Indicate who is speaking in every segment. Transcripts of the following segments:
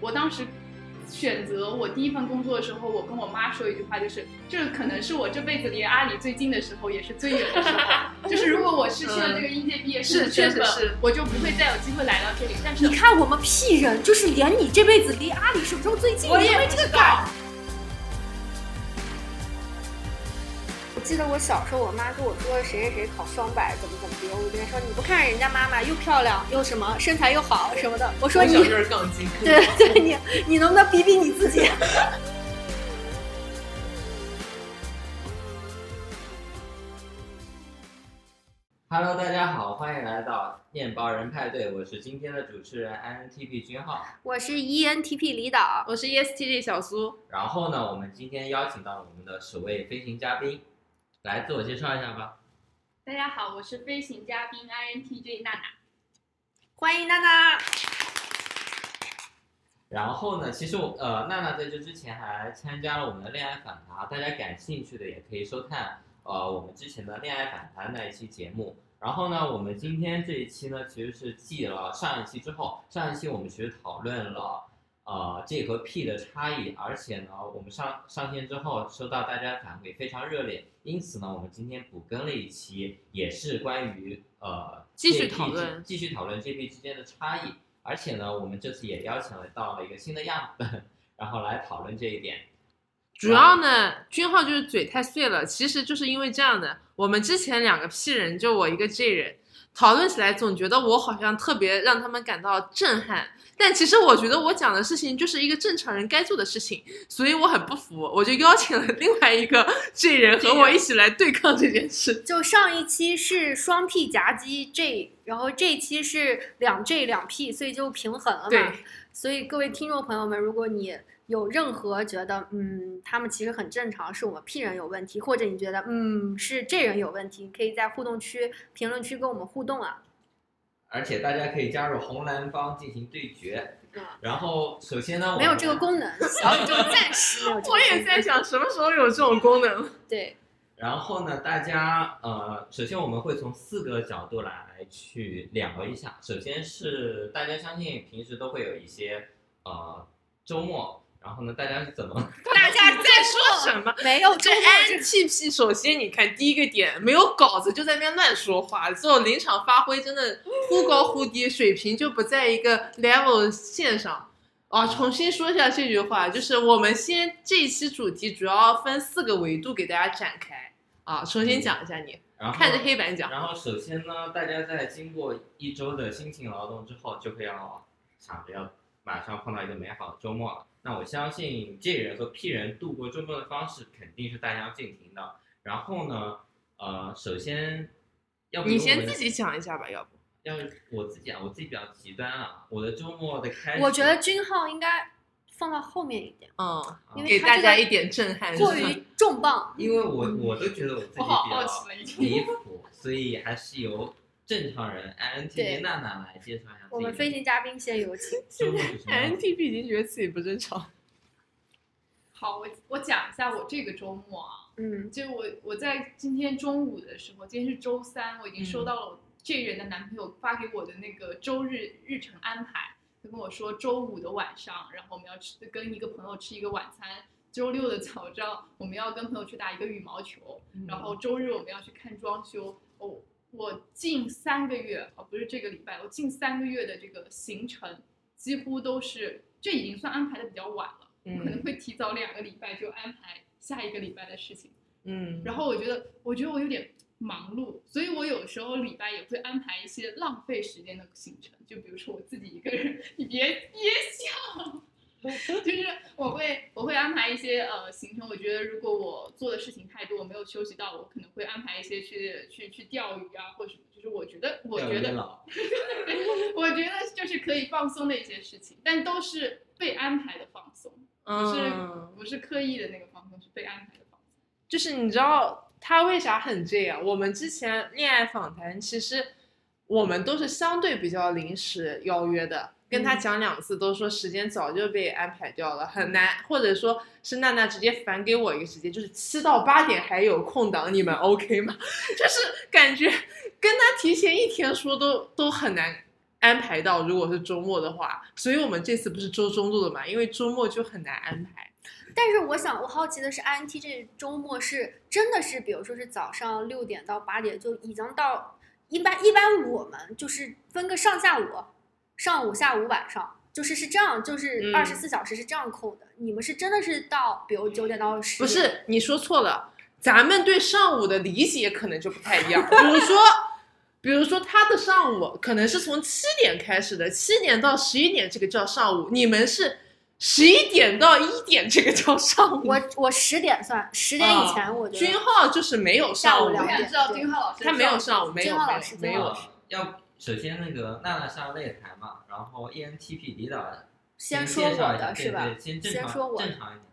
Speaker 1: 我当时选择我第一份工作的时候，我跟我妈说一句话，就是这可能是我这辈子离阿里最近的时候，也是最远的时候。就是如果我失去了这个应届毕业生的身份
Speaker 2: 实是，
Speaker 1: 我就不会再有机会来到这里。但是
Speaker 3: 你看我们屁人，就是连你这辈子离阿里什么时候最近，
Speaker 1: 我也
Speaker 3: 因为
Speaker 1: 不知道
Speaker 3: 这个感。我记得我小时候，我妈跟我说谁谁谁考双百怎么怎么的，我就跟她说你不看人家妈妈又漂亮又什么身材又好什么的，我说你
Speaker 2: 杠精。
Speaker 3: 对对，你你能不能比比你自己
Speaker 4: ？Hello，大家好，欢迎来到面包人派对，我是今天的主持人 INTP 君浩。
Speaker 3: 我是 E ENTP 李导，
Speaker 2: 我是 E ESTJ 小苏，
Speaker 4: 然后呢，我们今天邀请到了我们的首位飞行嘉宾，来自我介绍一下吧。
Speaker 1: 大家好，我是飞行嘉宾 INTJ 娜娜。
Speaker 3: 欢迎娜娜。
Speaker 4: 然后呢，其实我呃，娜娜在这之前还参加了我们的恋爱访谈，大家感兴趣的也可以收看呃我们之前的恋爱访谈那一期节目。然后呢，我们今天这一期呢，其实是继了上一期之后，上一期我们其实讨论了呃 J 和 P 的差异，而且呢，我们上上线之后收到大家反馈非常热烈，因此呢，我们今天补更了一期，也是关于呃
Speaker 2: 继续讨论
Speaker 4: 继续讨论 JP 之间的差异。而且呢，我们这次也邀请了到了一个新的样本，然后来讨论这一点。
Speaker 2: 主要呢，君浩就是嘴太碎了，其实就是因为这样的。我们之前两个 P 人，就我一个 J 人，讨论起来总觉得我好像特别让他们感到震撼，但其实我觉得我讲的事情就是一个正常人该做的事情，所以我很不服，我就邀请了另外一个 J 人和我一起来对抗这件事。
Speaker 3: 就上一期是双 P 夹击 J，然后这一期是两 J 两 P，所以就平衡了嘛。
Speaker 2: 对，
Speaker 3: 所以各位听众朋友们，如果你有任何觉得嗯他们其实很正常，是我们 P 人有问题，或者你觉得嗯是这人有问题，可以在互动区评论区跟我们互动啊。
Speaker 4: 而且大家可以加入红蓝方进行对决。
Speaker 3: 嗯
Speaker 4: 然后首先呢，
Speaker 3: 没有这个。功能，小宇宙暂时
Speaker 2: 我。也在想什么时候有这种功能。
Speaker 3: 对，
Speaker 4: 然后呢，大家呃，首先我们会从四个角度来去聊一下。首先是大家相信平时都会有一些呃周末，然后呢，大家是怎么
Speaker 2: 大家在 说什么？
Speaker 3: 没有
Speaker 2: 这
Speaker 3: 周末这
Speaker 2: INTP 首先你看第一个点，没有稿子就在那边乱说话，最后临场发挥真的忽高忽低，水平就不在一个 level 线上。啊，重新说一下这句话，就是我们先这一期主题主要分四个维度给大家展开。啊，重新讲一下你，
Speaker 4: 然后
Speaker 2: 看着黑板讲。
Speaker 4: 然后首先呢，大家在经过一周的辛勤劳动之后，就会要想着要马上碰到一个美好的周末了。那我相信 J 人和 P 人度过周末的方式肯定是大家要进行的。然后呢，呃，首先要不
Speaker 2: 你先自己讲一下吧，要不？
Speaker 4: 要我自己啊，我自己比较极端啊。我的周末的开始，
Speaker 3: 我觉得君浩应该放到后面一点，
Speaker 2: 嗯，
Speaker 3: 因为
Speaker 2: 给
Speaker 3: 他这个
Speaker 2: 大家一点震撼。
Speaker 3: 过于重磅。
Speaker 4: 因为我我都觉得我自己比较离谱，所以还是由正常人 INTJ
Speaker 3: 对
Speaker 4: 娜娜来介绍一下自己
Speaker 3: 我们飞行嘉宾先有请。
Speaker 2: INTP 已经觉得自己不正常。
Speaker 1: 好，我我讲一下我这个周末啊，
Speaker 3: 嗯，
Speaker 1: 就我我在今天中午的时候，今天是周三，我已经收
Speaker 2: 嗯
Speaker 1: 到了我这人的男朋友发给我的那个周日日程安排。他跟我说，周五的晚上，然后我们要吃跟一个朋友吃一个晚餐。周六的早上，我们要跟朋友去打一个羽毛球。然后周日我们要去看装修。哦，我近三个月，哦，不是这个礼拜，我近三个月的这个行程几乎都是，这已经算安排的比较晚了。嗯可能会提早两个礼拜就安排下一个礼拜的事情。
Speaker 2: 嗯，
Speaker 1: 然后我觉得，我觉得我有点忙碌，所以我有时候礼拜也会安排一些浪费时间的行程，就比如说我自己一个人，你别憋笑，就是我会我会安排一些呃行程，我觉得如果我做的事情太多，我没有休息到，我可能会安排一些去去去钓鱼啊或者什么，就是我觉得我觉得 我觉得就是可以放松的一些事情，但都是被安排的放松，不是、
Speaker 2: 嗯
Speaker 1: 不是刻意的那个放松，是被安排的放松。
Speaker 2: 就是你知道他为啥很这样？我们之前恋爱访谈，其实我们都是相对比较临时邀约的，跟他讲两次都说时间早就被安排掉了，很难，或者说是娜娜直接返给我一个时间，就是七到八点还有空档，你们 OK 吗？就是感觉跟他提前一天说都都很难安排到，如果是周末的话，所以我们这次不是周中录的嘛，因为周末就很难安排。
Speaker 3: 但是我想，我好奇的是，INT 这周末是真的是，比如说是早上六点到八点就已经到，一般一般我们就是分个上下午，上午、下午、晚上，就是是这样，就是
Speaker 2: 嗯
Speaker 3: 二十四小时是这样扣的。你们是真的是到，比如九点到十？
Speaker 2: 不，是你说错了，咱们对上午的理解可能就不太一样。比如说，比如说他的上午可能是从七点开始的，七点到十一点这个叫上午，你们是十一点到一点这个叫上午。
Speaker 3: 我我十点算，十点以前我觉得。
Speaker 2: 君浩就是没有上午
Speaker 1: 我想知道君浩老师，
Speaker 2: 他没有上午，没有
Speaker 3: 君浩老师
Speaker 2: 没有。
Speaker 4: 要首先那个娜娜上擂台嘛，然后 E ENTP 李导
Speaker 3: 先说我的是吧？
Speaker 4: 对对先正常
Speaker 3: 先说我的
Speaker 4: 正常一点。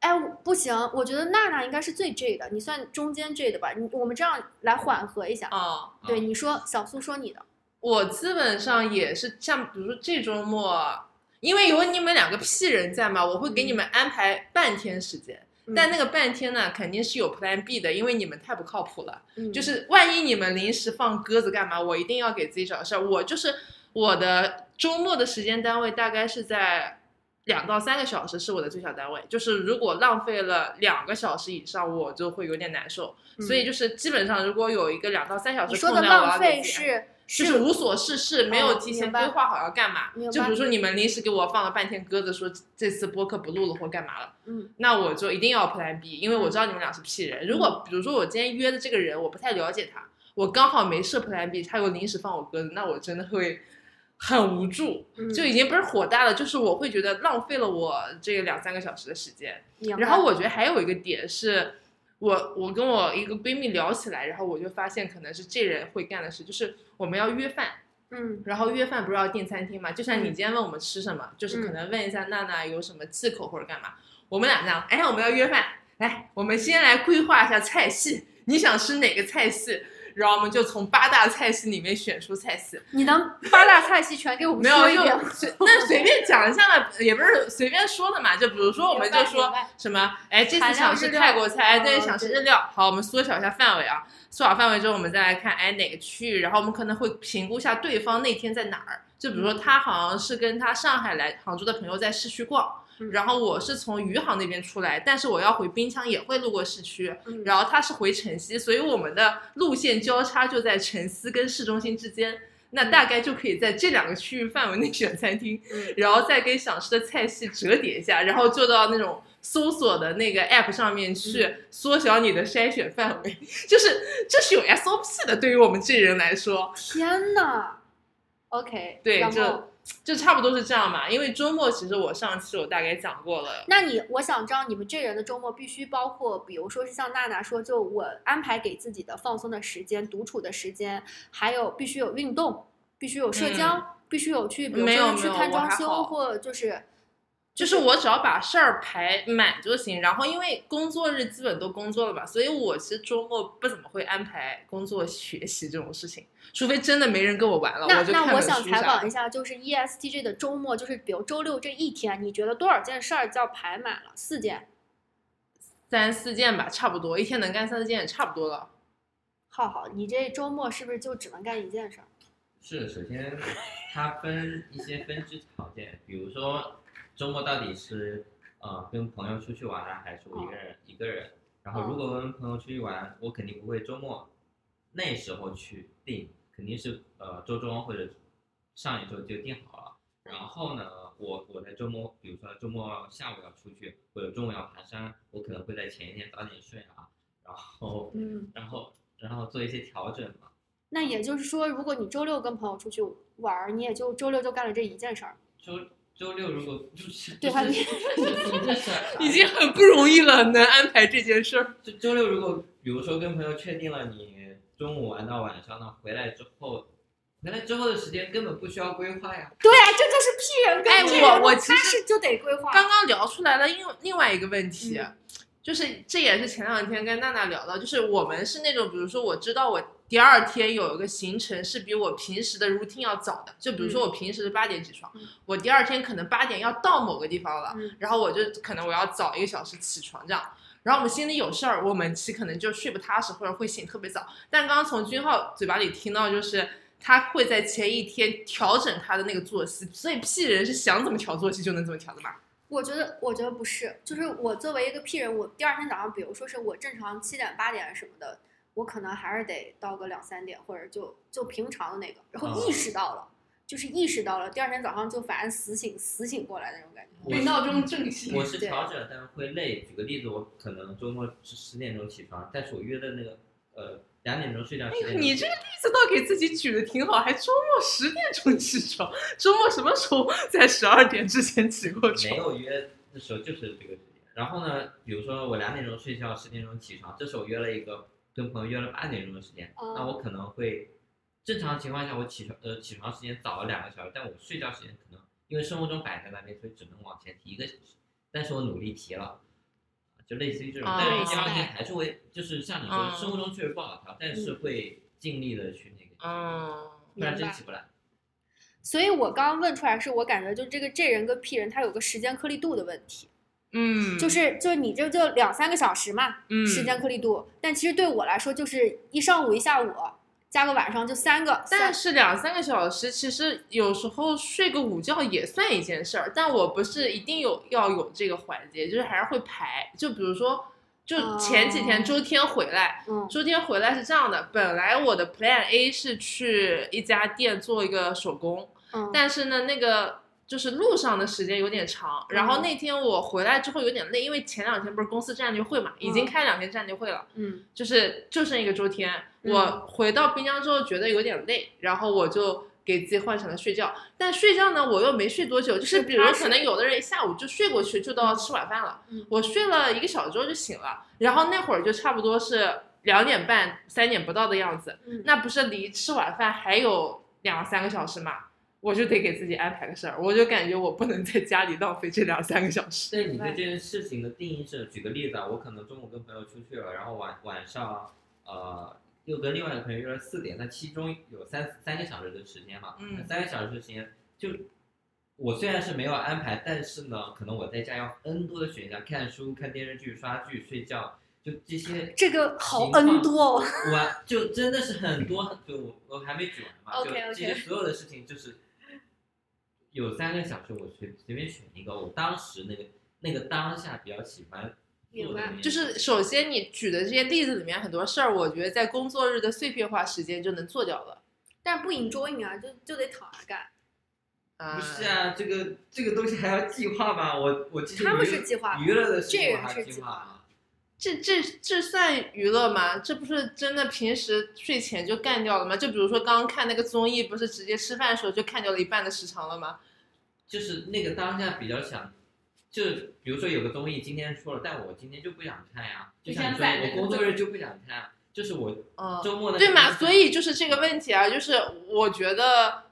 Speaker 3: 哎，我不行，我觉得娜娜应该是最 J 的，你算中间 J 的吧？你我们这样来缓和一下。
Speaker 2: 啊、
Speaker 3: 对，
Speaker 4: 啊
Speaker 3: 你说小苏说你的，
Speaker 2: 我基本上也是像，比如说这周末，因为有你们两个屁人在嘛，我会给你们安排半天时间。
Speaker 3: 嗯
Speaker 2: 但那个半天呢，肯定是有 Plan B 的，因为你们太不靠谱了。
Speaker 3: 嗯
Speaker 2: 就是万一你们临时放鸽子干嘛，我一定要给自己找事儿。我就是我的周末的时间单位大概是在两到三个小时是我的最小单位，就是如果浪费了两个小时以上，我就会有点难受。所以就是基本上如果有一个两到三小
Speaker 3: 时你说的浪费是
Speaker 2: 就是无所事事，没有
Speaker 3: 哦
Speaker 2: 提前规划好要干嘛就比如说你们临时给我放了半天鸽子，说这次播客不录了或干嘛了，
Speaker 3: 嗯，
Speaker 2: 那我就一定要 Plan B，因为我知道你们俩是 P 人。如果比如说我今天约的这个人，我不太了解他，我刚好没设 Plan B，他又临时放我鸽子，那我真的会很无助，
Speaker 3: 嗯
Speaker 2: 就已经不是火大了，就是我会觉得浪费了我这个两三个小时的时间。然后我觉得还有一个点是，我我跟我一个闺蜜聊起来，然后我就发现可能是这人会干的事，就是我们要约饭，
Speaker 3: 嗯
Speaker 2: 然后约饭不是要订餐厅嘛？就像你
Speaker 3: 嗯
Speaker 2: 今天问我们吃什么，就是可
Speaker 3: 嗯
Speaker 2: 能问一下娜娜有什么忌口或者干嘛。我们俩这样，哎，我们要约饭，来，我们先来规划一下菜系，你想吃哪个菜系？然后我们就从八大菜系里面选出菜系，
Speaker 3: 你能八大菜系全给我们
Speaker 2: 没有就
Speaker 3: 说一遍
Speaker 2: 那随便讲一下嘛，也不是随便说的嘛。就比如说，我们就说什么，哎，这次想吃泰国菜，哎，对，
Speaker 3: 哦
Speaker 2: 想吃日料。好，我们缩小一下范围啊，缩小范围之后，我们再来看，哎，哪个区域，然后我们可能会评估一下对方那天在哪儿。就比如说，他好像是跟他上海来杭州的朋友在市区逛。
Speaker 3: 嗯。
Speaker 2: 然后我是从余杭那边出来，但是我要回滨江也会路过市区，
Speaker 3: 嗯。
Speaker 2: 然后他是回城西，所以我们的路线交叉就在城西跟市中心之间。那大概就可以在这两个区域范围内选餐厅，
Speaker 3: 嗯。
Speaker 2: 然后再跟想吃的菜系折叠一下，然后做到那种搜索的那个 app 上面去缩小你的筛选范围，就是这是有 SOP 的，对于我们这人来说，
Speaker 3: 天呐。OK，
Speaker 2: 对就就差不多是这样嘛。因为周末其实我上期我大概讲过了，
Speaker 3: 那你我想知道你们这人的周末必须包括，比如说是像娜娜说，就我安排给自己的放松的时间、独处的时间，还有必须有运动，必须有社交，必须有去，比如去看装修，或就是
Speaker 2: 就是我只要把事儿排满就行。然后因为工作日基本都工作了嘛，所以我其实周末不怎么会安排工作、学习这种事情，除非真的没人跟我玩了，
Speaker 3: 那
Speaker 2: 我就看
Speaker 3: 那我想。采访一下，就是 E ESTJ 的周末，就是比如周六这一天，你觉得多少件事儿叫排满了？四件。
Speaker 2: 三四件吧，差不多，一天能干三四件也差不多了。
Speaker 3: 浩浩，你这周末是不是就只能干一件事儿？
Speaker 4: 是，首先它分一些分支条件，比如说周末到底是呃跟朋友出去玩啊，还是我一个人、一个人。然后如果跟朋友出去玩，我肯定不会周末那时候去定，肯定是呃周中或者上一周就定好了。然后呢，我我在周末，比如说周末下午要出去，或者中午要爬山，我可能会在前一天早点睡啊，然后
Speaker 3: 嗯，
Speaker 4: 然后然后做一些调整嘛。
Speaker 3: 那也就是说，如果你周六跟朋友出去玩儿，你也就周六就干了这一件事儿。
Speaker 4: 周周六如果就是
Speaker 2: 已经很不容易了，能安排这件事儿。
Speaker 4: 就周六如果比如说跟朋友确定了你中午玩到晚上呢，回来之后，回来之后的时间根本不需要规划呀。
Speaker 3: 对啊，这就是 P 人跟
Speaker 2: 哎
Speaker 3: J
Speaker 2: 我
Speaker 3: 人的
Speaker 2: 我其实
Speaker 3: 他是就得规划。
Speaker 2: 刚刚聊出来了另另外一个问题，
Speaker 3: 嗯
Speaker 2: 就是这也是前两天跟娜娜聊到，就是我们是那种，比如说我知道我第二天有一个行程是比我平时的 routine 要早的，就比如说我平时是八点起床，
Speaker 3: 嗯
Speaker 2: 我第二天可能八点要到某个地方了，
Speaker 3: 嗯
Speaker 2: 然后我就可能我要早一个小时起床这样。然后我们心里有事儿，我们其实可能就睡不踏实，或者会醒特别早。但刚刚从君浩嘴巴里听到，就是他会在前一天调整他的那个作息，所以 P 人是想怎么调作息就能怎么调的嘛。
Speaker 3: 我觉得，我觉得不是，就是我作为一个 P 人，我第二天早上，比如说是我正常七点八点什么的，我可能还是得到个两三点，或者就就平常的那个，然后意识到了，就是意识到了，第二天早上就反正死醒死醒过来那种感觉。
Speaker 1: 被闹钟震醒。
Speaker 4: 我是调整，但是会累。举个例子，我可能周末是十点钟起床，但是我约的那个呃两点钟睡觉，
Speaker 2: 哎你这个例子倒给自己举的挺好，还周末十点钟起床，周末什么时候在十二点之前起过
Speaker 4: 没？有约的时候就是这个时间。然后呢，比如说我两点钟睡觉，十点钟起床，这时候约了一个跟朋友约了八点钟的时间，
Speaker 3: 哦
Speaker 4: 那我可能会正常情况下我起床呃起床时间早了两个小时，但我睡觉时间可能因为生物钟摆在那边，所以只能往前提一个小时，但是我努力提了。就类似于这种，
Speaker 2: 哦
Speaker 4: 但是第二天还是会，就是像你说，
Speaker 2: 嗯
Speaker 4: 生物钟确实不好调，但是会尽力的去那个，
Speaker 2: 嗯，
Speaker 4: 不然真起不来。
Speaker 3: 所以我刚刚问出来是我感觉就是这个 J 人跟 P 人他有个时间颗粒度的问题，
Speaker 2: 嗯，
Speaker 3: 就是就你这就两三个小时嘛，
Speaker 2: 嗯。
Speaker 3: 时间颗粒度，但其实对我来说就是一上午一下午加个晚上就三个，
Speaker 2: 但是两三个小时，其实有时候睡个午觉也算一件事儿。但我不是一定有要有这个环节，就是还是会排。就比如说，就前几天
Speaker 3: 哦。
Speaker 2: 周天回来，
Speaker 3: 嗯。
Speaker 2: 周天回来是这样的，本来我的 Plan A 是去一家店做一个手工，
Speaker 3: 嗯，
Speaker 2: 但是呢，那个就是路上的时间有点长，然后
Speaker 3: 嗯
Speaker 2: 那天我回来之后有点累，因为前两天不是公司战略会嘛，已经
Speaker 3: 嗯
Speaker 2: 开两天战略会了。
Speaker 3: 嗯
Speaker 2: 就是就剩一个周天，
Speaker 3: 嗯
Speaker 2: 我回到滨江之后觉得有点累，然后我就给自己换成了睡觉。但睡觉呢，我又没睡多久，就是
Speaker 3: 是
Speaker 2: 比如可能有的人一下午就睡过去，就到吃晚饭了。
Speaker 3: 嗯
Speaker 2: 我睡了一个小时之后就醒了，然后那会儿就差不多是两点半、三点不到的样子。
Speaker 3: 嗯
Speaker 2: 那不是离吃晚饭还有两三个小时嘛？我就得给自己安排个事儿，我就感觉我不能在家里浪费这两三个小时。
Speaker 4: 对你对这件事情的定义是，举个例子啊，我可能中午跟朋友出去了，然后晚晚上呃又跟另外一个朋友约了四点，那其中有三三个小时的时间嘛，
Speaker 2: 嗯
Speaker 4: 那三个小时的时间就我虽然是没有安排，但是呢，可能我在家要 N 多的选项，看书、看电视剧、刷剧、睡觉，就这些
Speaker 3: 这个好 N 多哦，
Speaker 4: 我就真的是很多，就我我还没举完嘛
Speaker 3: OK，OK
Speaker 4: 就这些所有的事情就是有三个小时，我随随便选一个，我当时那个那个当下比较喜欢做的那件事，
Speaker 2: 就是首先你举的这些例子里面很多事儿，我觉得在工作日的碎片化时间就能做掉了。
Speaker 3: 但不 enjoy 啊，就就得躺着干。
Speaker 2: 啊
Speaker 4: 不是啊，这个这个东西还要计划吗？我我其实
Speaker 3: 他们是计划
Speaker 4: 娱乐的事情还
Speaker 3: 是计划
Speaker 4: 计划吗？
Speaker 2: 这这这算娱乐吗？这不是真的平时睡前就干掉了吗？就比如说刚刚看那个综艺，不是直接吃饭的时候就看掉了一半的时长了吗？
Speaker 4: 就是那个当下比较想，就比如说有个综艺今天说了，但我今天就不想看呀，就像
Speaker 1: 在
Speaker 4: 我工作日就不想看，就是我
Speaker 2: 嗯，
Speaker 4: 周末的
Speaker 2: 对嘛？所以就是这个问题啊，就是我觉得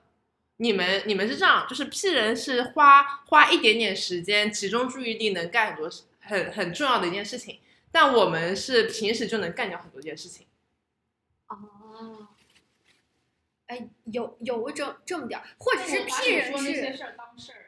Speaker 2: 你们你们是这样，就是 P 人是花花一点点时间，集中注意力能干很多事很很重要的一件事情，但我们是平时就能干掉很多件事情。
Speaker 3: 哦，哎，有有这这么点儿，或者是
Speaker 1: 我把
Speaker 3: P 人
Speaker 1: 你说那些
Speaker 3: 是
Speaker 1: 事儿当事儿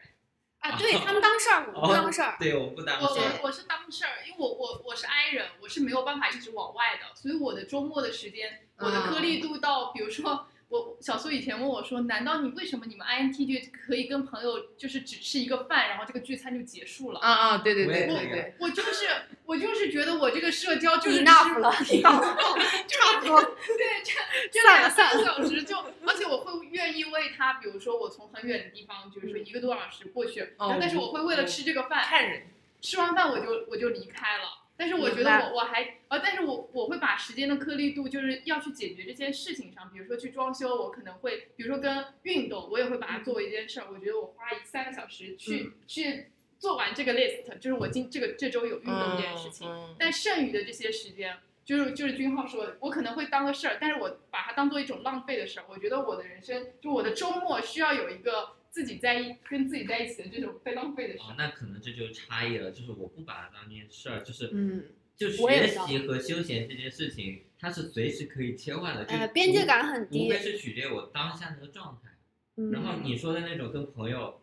Speaker 1: 哎。
Speaker 3: 啊，对他们当事儿，我 不当事儿。
Speaker 4: 对我不当
Speaker 1: 我
Speaker 4: 事。
Speaker 1: 我我是当事儿，因为我我我是 I 人，我是没有办法一直往外的，所以我的周末的时间，我的颗粒度到，比如说我小苏以前问我说，难道你为什么你们 INTJ 可以跟朋友就是只吃一个饭，然后这个聚餐就结束了？
Speaker 2: 啊啊，对对对对对，
Speaker 1: 我就是我就是觉得我这个社交就是
Speaker 3: enough 了 差不多。
Speaker 1: 对，这这两三个小时就，而且我会愿意为他，比如说我从很远的地方，就是说一个多小时过去，然后但是我会为了吃这个饭，
Speaker 2: 看人。
Speaker 1: 吃完饭我就我就离开了。但是我觉得我我还呃，但是我我会把时间的颗粒度就是要去解决这件事情上，比如说去装修，我可能会，比如说跟运动，我也会把它作为一件事儿。我觉得我花一三个小时去、去做完这个 list，就是我今这个这周有运动这件事情。
Speaker 2: 嗯
Speaker 1: 但剩余的这些时间，就是就是君浩说的，我可能会当个事儿，但是我把它当做一种浪费的事儿。我觉得我的人生，就我的周末需要有一个自己在一跟自己在一起的这种被浪费的
Speaker 4: 哦那可能这就是差异了，就是我不把它当件事儿，就是
Speaker 3: 嗯，
Speaker 4: 就学习和休闲这件事情，它是随时可以切换的，就
Speaker 3: 呃，边界感很
Speaker 4: 无
Speaker 3: 低
Speaker 4: 非。是取决于我当下那个状态。
Speaker 3: 嗯
Speaker 4: 然后你说的那种跟朋友，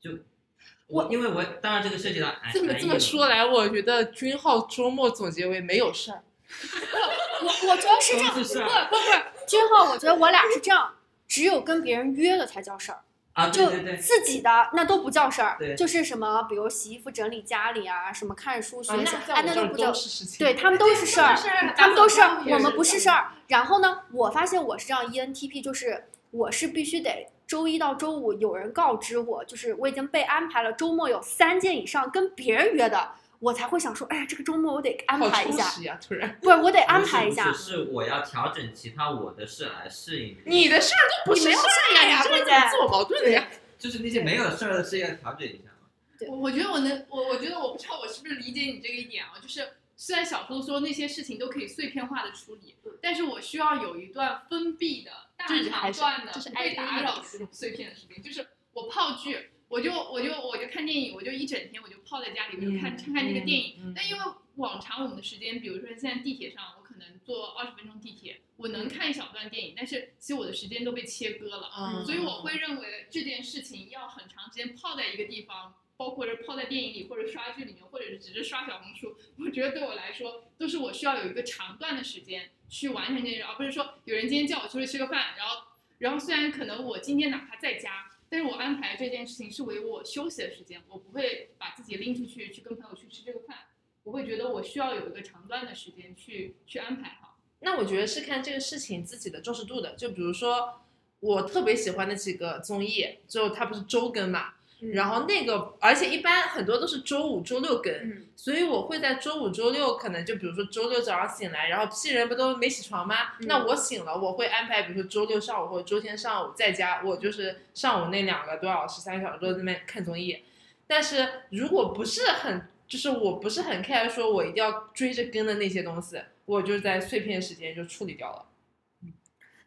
Speaker 4: 就
Speaker 3: 我
Speaker 4: 因为我当然这个涉及到安
Speaker 2: 这么这么说来，我觉得君浩周末总结为没有事儿。
Speaker 3: 我我觉得是这样，不不不，君浩，我觉得我俩是这样，只有跟别人约了才叫事儿。
Speaker 4: 啊，对
Speaker 3: 就
Speaker 4: 对对，
Speaker 3: 自己的那都不叫事儿，就是什么，比如洗衣服、整理家里啊，什么看书、学
Speaker 2: 啊，
Speaker 3: 习，哎，那都不叫。对他们都是事儿，他
Speaker 1: 他
Speaker 3: 们都是我们不是事儿。然后呢，我发现我是这样 ENTP，就是我是必须得周一到周五有人告知我，就是我已经被安排了周末有三件以上跟别人约的，我才会想说，哎呀，这个周末我得安排一下，
Speaker 2: 充实呀！突然，
Speaker 3: 不是我得安排一下
Speaker 4: 是，。是我要调整其他我的事来适应
Speaker 2: 你的事儿都不是
Speaker 3: 你没有
Speaker 2: 事儿呀，
Speaker 3: 呀
Speaker 2: 你这个
Speaker 3: 对不对
Speaker 2: 怎么自我矛盾的呀？
Speaker 4: 就是那些没有事儿的事要调整一下嘛。
Speaker 1: 我我觉得我能，我我觉得我不知道我是不是理解你这个一点啊，就是虽然小说说那些事情都可以碎片化的处理，但是我需要有一段封闭的大长段的
Speaker 2: 这是
Speaker 1: 不被
Speaker 2: 爱
Speaker 1: 打扰的碎片的时间，就是我泡剧，我就我就我就看电影，我就一整天我就泡在家里，我就看看看这个电影。
Speaker 2: 嗯
Speaker 1: 但因为往常我们的时间，比如说现在地铁上，我可能坐二十分钟地铁，我能看一小段电影，但是其实我的时间都被切割了。
Speaker 2: 嗯
Speaker 1: 所以我会认为这件事情要很长时间泡在一个地方，包括是泡在电影里，或者刷剧里面，或者是只是刷小红书。我觉得对我来说，都是我需要有一个长段的时间去完成这件事，而不是说有人今天叫我出去吃个饭，然后然后虽然可能我今天哪怕在家，但是我安排这件事情是为我休息的时间，我不会把自己拎出去去跟朋友去吃这个饭，我会觉得我需要有一个长段的时间去去安排好。
Speaker 2: 那我觉得是看这个事情自己的重视度的。就比如说，我特别喜欢的几个综艺，就它不是周更嘛，然后那个，而且一般很多都是周五、周六更，
Speaker 3: 嗯
Speaker 2: 所以我会在周五、周六，可能就比如说周六早上醒来，然后 P 人不都没起床吗？
Speaker 3: 嗯
Speaker 2: 那我醒了，我会安排，比如说周六上午或者周天上午在家，我就是上午那两个多小时、三个小时都在那边看综艺。但是如果不是很，就是我不是很 care 说我一定要追着跟的那些东西，我就在碎片时间就处理掉了。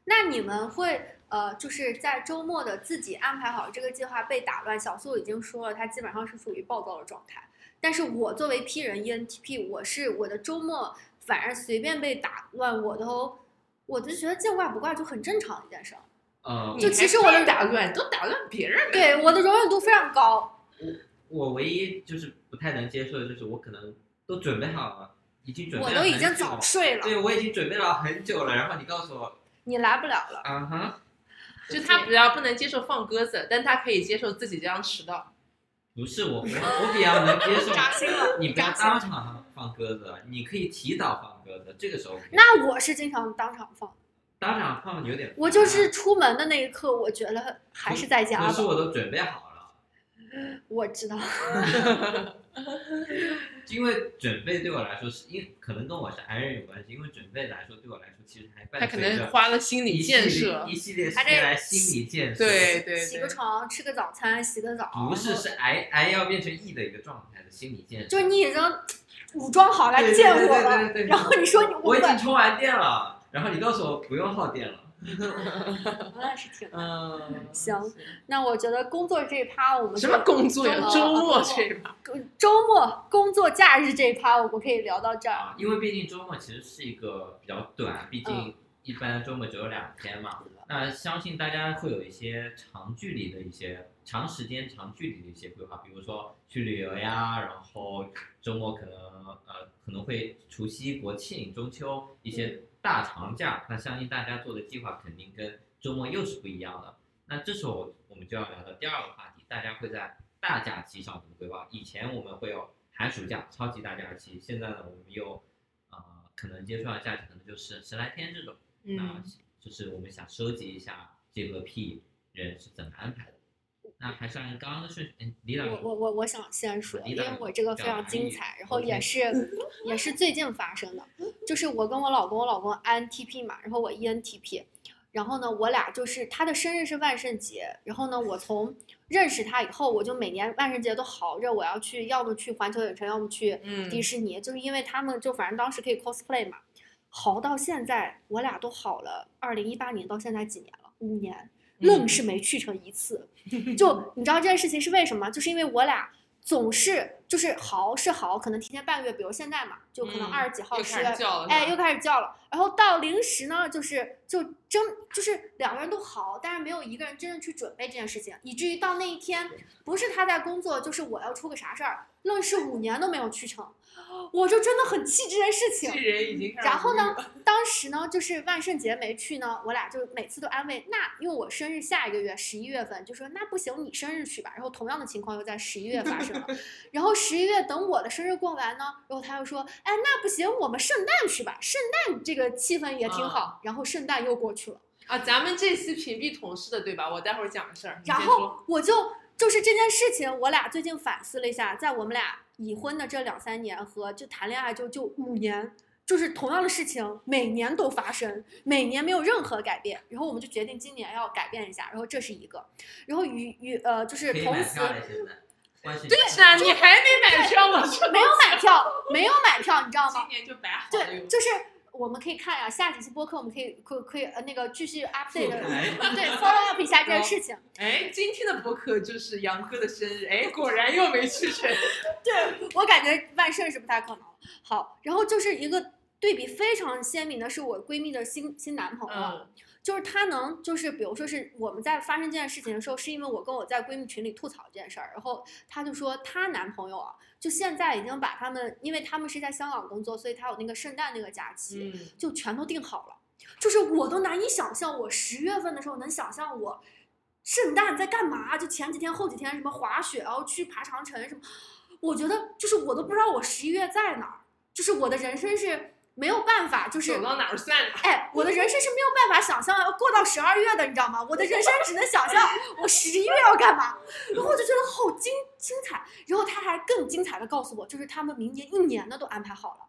Speaker 3: 那你们会呃，就是在周末的自己安排好这个计划被打乱。小苏已经说了，他基本上是属于暴躁的状态。但是我作为 P 人 ENTP，我是我的周末反而随便被打乱，我都我就觉得见怪不怪，就很正常的一件事儿。
Speaker 4: 呃，
Speaker 3: 就其实我的
Speaker 2: 打乱，都打乱别人。
Speaker 3: 对，我的容忍度非常高。
Speaker 4: 我我唯一就是不太能接受的就是我可能都准备好了，已经准备
Speaker 3: 我
Speaker 4: 了
Speaker 3: 都已经早睡了，
Speaker 4: 对，我已经准备了很久了，然后你告诉我，
Speaker 3: 你来不了了。
Speaker 4: 啊哈，
Speaker 2: 就他比较不能接受放鸽子，但他可以接受自己这样迟到。
Speaker 4: 不是我，我我比较能接受，
Speaker 3: 扎心了，
Speaker 4: 你不要当场放鸽子，你可以提早放鸽子，这个时候
Speaker 3: 那我是经常当场放，
Speaker 4: 当场放有点，
Speaker 3: 我就是出门的那一刻，我觉得还是在家吧
Speaker 4: 可是。我都准备好了，
Speaker 3: 我知道，
Speaker 4: 因为准备对我来说是因可能跟我是 I 人有关系，因为准备来说对我来说其实还
Speaker 2: 他可
Speaker 4: 伴随着
Speaker 2: 能花了心理
Speaker 4: 一系列
Speaker 2: 建设
Speaker 4: 一。系列时
Speaker 3: 他这
Speaker 4: 间来心理建设，
Speaker 2: 对对
Speaker 3: 洗个
Speaker 2: 对，
Speaker 3: 床，吃个早餐，洗个澡，
Speaker 4: 不是
Speaker 3: 然后
Speaker 4: 是 I I 要变成 E 的一个状态的心理建设，
Speaker 3: 就你已经武装好来
Speaker 4: 对对对
Speaker 3: 见我了，
Speaker 4: 对对对
Speaker 3: 然后你说你
Speaker 4: 我已经
Speaker 3: 问，
Speaker 4: 充完电了，然后你告诉我不用耗电了，
Speaker 3: 那是挺难。
Speaker 2: 嗯，
Speaker 3: 行那我觉得工作这一趴我们
Speaker 2: 什么工作呀？
Speaker 3: 周末
Speaker 2: 这吧？
Speaker 3: 周末工作假日这一趴我们可以聊到这儿。
Speaker 4: 啊，因为毕竟周末其实是一个比较短，毕
Speaker 3: 嗯
Speaker 4: 竟一般周末只有两天嘛。那相信大家会有一些长距离的一些长时间、长距离的一些规划，比如说去旅游呀，然后周末可能呃可能会除夕、国庆、中秋一些大长假，那相信大家做的计划肯定跟周末又是不一样的。那这时候我们就要聊到第二个话题，大家会在大假期上怎么规划？以前我们会有寒暑假、超级大假期，现在呢，我们又呃可能接触到的假期可能就是十来天这种。那
Speaker 2: 嗯，
Speaker 4: 就是我们想收集一下这个 P 人是怎么安排的。那还是按刚刚的顺序，
Speaker 3: 我我我我想先说，因为我这个非常精彩，然后也是也是最近发生的，就是我跟我老公，我老公 INTP 嘛，然后我 ENTP，然后呢，我俩就是他的生日是万圣节，然后呢，我从认识他以后，我就每年万圣节都嚎着我要去，要么去环球影城，要么去
Speaker 2: 嗯
Speaker 3: 迪士尼，就是因为他们就反正当时可以 cosplay 嘛，嚎到现在，我俩都好了，二零一八年到现在几年了？五年，愣是没去成一次。就你知道这件事情是为什么？就是因为我俩总是就是好是好，可能提前半个月，比如现在嘛，就可能
Speaker 2: 嗯
Speaker 3: 二十几号
Speaker 2: 又
Speaker 3: 十月
Speaker 2: 开始
Speaker 3: 哎，又开始叫了。然后到零时呢，就是就真就是两个人都好，但是没有一个人真正去准备这件事情，以至于到那一天，不是他在工作，就是我要出个啥事儿，愣是五年都没有去成，我就真的很气这件事情。
Speaker 2: 这人已经
Speaker 3: 然后呢当时呢，就是万圣节没去呢，我俩就每次都安慰，那因为我生日下一个月十一月份，就说那不行，你生日去吧。然后同样的情况又在十一月发生了，然后十一月等我的生日过完呢，然后他又说，哎，那不行，我们圣诞去吧，圣诞这个气氛也挺好。然后圣诞又过去了，
Speaker 2: 啊，咱们这期屏蔽同事的对吧？我待会儿讲个事儿，
Speaker 3: 然后我就就是这件事情，我俩最近反思了一下，在我们俩已婚的这两三年和就谈恋爱就就五年，就是同样的事情每年都发生，每年没有任何改变。然后我们就决定今年要改变一下，然后这是一个，然后与与呃就是同时
Speaker 2: 对啊，你还没买票吗，
Speaker 3: 没有买票，没有买票，你知道吗
Speaker 2: 今？年就摆好
Speaker 3: 对，就是我们可以看呀，下几期播客我们可以可可以呃那个继续 update 对 follow up 一下这件事情。
Speaker 2: 哎，今天的播客就是杨哥的生日，哎，果然又没去成。
Speaker 3: 对我感觉万圣是不太可能。好，然后就是一个对比非常鲜明的是我闺蜜的新新男朋友，
Speaker 2: 嗯
Speaker 3: 就是他能就是比如说是我们在发生这件事情的时候，是因为我跟我在闺蜜群里吐槽这件事儿，然后她就说她男朋友啊，就现在已经把他们，因为他们是在香港工作，所以他有那个圣诞那个假期，
Speaker 2: 嗯，
Speaker 3: 就全都定好了。就是我都难以想象，我十月份的时候能想象我圣诞在干嘛？就前几天、后几天什么滑雪，然后去爬长城什么，我觉得就是我都不知道我十一月在哪儿，就是我的人生是没有办法，就是
Speaker 2: 走到哪儿算哪儿。
Speaker 3: 哎，我的人生是没有办法想象要过到十二月的，你知道吗？我的人生只能想象我十一月要干嘛，然后我就觉得好精精彩。然后她还更精彩的告诉我，就是他们明年一年的都安排好了。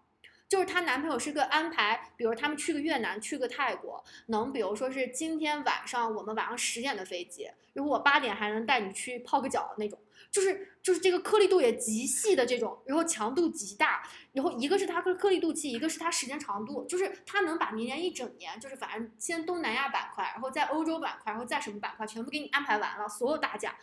Speaker 3: 就是她男朋友是个安排，比如他们去个越南，去个泰国，能比如说是今天晚上我们晚上十点的飞机，如果我八点还能带你去泡个脚那种，就是就是这个颗粒度也极细的这种，然后强度极大，然后一个是它颗颗粒度细，一个是它时间长度，就是它能把明年一整年，就是反正先东南亚板块，然后在欧洲板块，然后再什么板块全部给你安排完了，所有大假，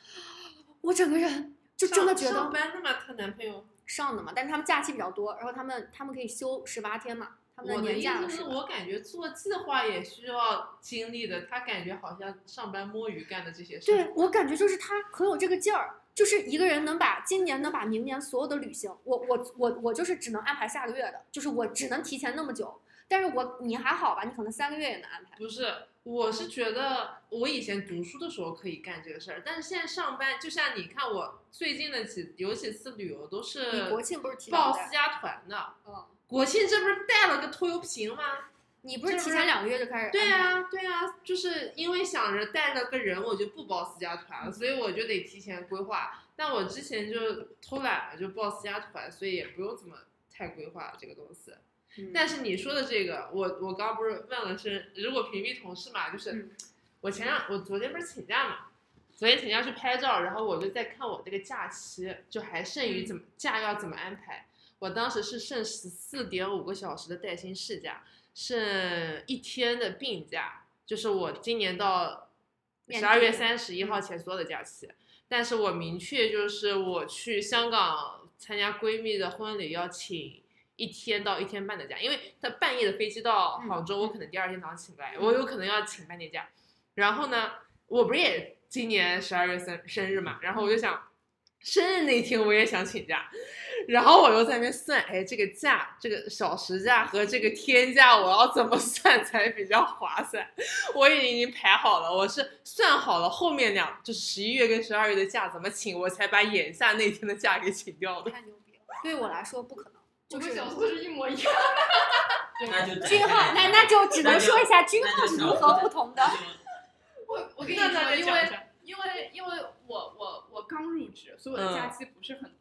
Speaker 3: 我整个人就真的觉得
Speaker 2: 上班的嘛，她男朋友。
Speaker 3: 上的嘛，但是他们假期比较多，然后他们他们可以休十八天嘛，他们
Speaker 2: 我的
Speaker 3: 年
Speaker 2: 意思是
Speaker 3: 假是的
Speaker 2: 我感觉做计划也需要精力的，他感觉好像上班摸鱼干的这些事。
Speaker 3: 对我感觉就是他很有这个劲儿，就是一个人能把今年能把明年所有的旅行，我我我我就是只能安排下个月的，就是我只能提前那么久。但是我你还好吧，你可能三个月也能安排。
Speaker 2: 不是，我是觉得我以前读书的时候可以干这个事儿，但是现在上班，就像你看我最近的几有几次旅游都
Speaker 3: 你
Speaker 2: 是
Speaker 3: 国庆不是提
Speaker 2: 报？私家团的，
Speaker 3: 嗯，
Speaker 2: 国庆这不是带了个拖油瓶吗？
Speaker 3: 你不是提前两个月就开始？
Speaker 2: 对啊，对啊，就是因为想着带了个人，我就不报私家团了，所以我就得提前规划。但我之前就偷懒了，就报私家团，所以也不用怎么太规划这个东西。
Speaker 3: 嗯
Speaker 2: 但是你说的这个，我我刚不是问了是，如果屏蔽同事嘛，就是、
Speaker 3: 嗯
Speaker 2: 我前两我昨天不是请假嘛，昨天请假去拍照，然后我就在看我这个假期，就还剩余怎么假要怎么安排。我当时是剩十四点五个小时的带薪事假，剩一天的病假，就是我今年到十二月三十一号前所有的假期。但是我明确就是我去香港参加闺蜜的婚礼要请一天到一天半的假，因为她半夜的飞机到杭州，我可能第二天早上起不来，我有可能要请半天假。然后呢，我不是也今年十二月生生日嘛，然后我就想，生日那天我也想请假，然后我又在那边算，哎，这个假，这个小时假和这个天假，我要怎么算才比较划算？我已经排好了，我是算好了后面两，就是十一月跟十二月的假怎么请，我才把眼下那天的假给请掉的。
Speaker 3: 太牛逼了，对我来说不可能。就是
Speaker 1: 我跟小苏是一模一样。
Speaker 4: 那就
Speaker 3: 君浩，那那就只能说一下君浩是如何不同的。
Speaker 1: 我我跟你说，因为因为因为我我我刚入职，所以我的假期不是很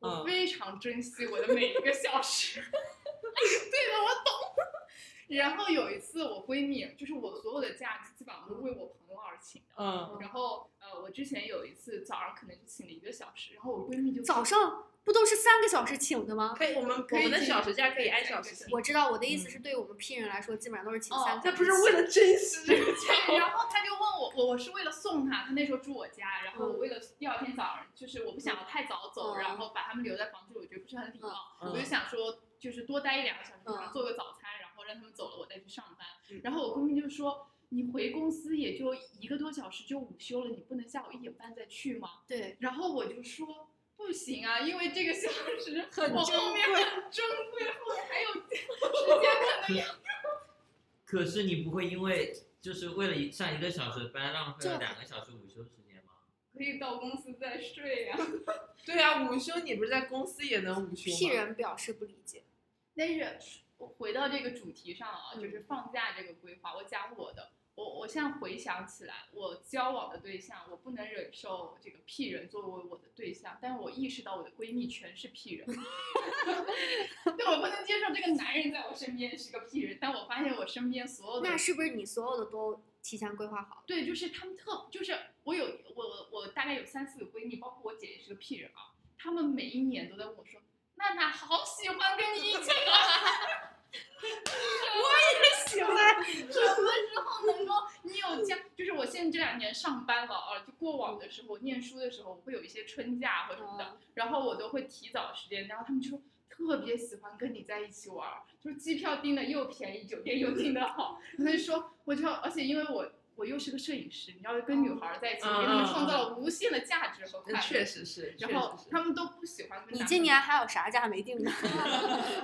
Speaker 1: 我非常珍惜我的每一个小时。对的，我懂。然后有一次我闺蜜，就是我所有的假基本上都是为我朋友而请的。
Speaker 2: 嗯，
Speaker 1: 然后呃，我之前有一次早上可能就请了一个小时，然后我闺蜜就
Speaker 3: 早上不都是三个小时请的吗？
Speaker 2: 可以，我们我们的小时假可以按小时请。
Speaker 3: 我知道我的意思是，对于我们 P 人来说，基本上都是请
Speaker 1: 哦
Speaker 3: 三个小时。
Speaker 2: 这不是为了珍惜这个
Speaker 1: 对，然后他就问我，我我是为了送他，他那时候住我家，然后我为了第二天早上，就是我不想要太早走，
Speaker 3: 嗯
Speaker 1: 然后把他们留在房间里，我觉得不是很礼貌，
Speaker 2: 嗯
Speaker 1: 我就想说，就是多待一两个小时，做个早餐，然后让他们走了，我再去上班
Speaker 2: 嗯。
Speaker 1: 然后我闺蜜就说。你回公司也就一个多小时就午休了，你不能下午一点半再去吗？
Speaker 3: 对，
Speaker 1: 然后我就说不行啊，因为这个小时
Speaker 3: 很珍
Speaker 1: 我后面
Speaker 3: 贵
Speaker 1: 很珍贵，后面还有 时间可能要
Speaker 4: 可是你不会因为就是为了一上一个小时班，浪费了两个小时午休时间吗？
Speaker 1: 可以到公司再睡呀、
Speaker 2: 对啊，午休你不是在公司也能午休吗？
Speaker 3: 屁人表示不理解。
Speaker 1: 但是我回到这个主题上啊，
Speaker 3: 嗯
Speaker 1: 就是放假这个规划，我讲我的。我我现在回想起来，我交往的对象，我不能忍受这个 P 人作为我的对象，但是我意识到我的闺蜜全是 P 人，对我不能接受这个男人在我身边是个 P 人，但我发现我身边所有的
Speaker 3: 那是不是你所有的都提前规划好？
Speaker 1: 对，就是他们特，就是我有我我我大概有三四个闺蜜，包括我姐也是个 P 人啊，他们每一年都在问我说，娜娜好喜欢跟你一起玩，
Speaker 3: 喜欢。
Speaker 1: 什么时候能够你有假？就是我现在这两年上班了啊，就过往的时候，念书的时候，我会有一些春假或者什么的，
Speaker 3: 嗯
Speaker 1: 然后我都会提早时间，然后他们就说特别喜欢跟你在一起玩儿，就是机票订的又便宜，酒店又订的好，他就说我就而且因为我。我又是个摄影师，你要跟女孩儿在一起，给他们
Speaker 2: 嗯
Speaker 1: 创造了无限的价值和快乐。
Speaker 2: 那确实是，
Speaker 1: 然后。他们都不喜欢跟
Speaker 3: 你今年还有啥假没定呢？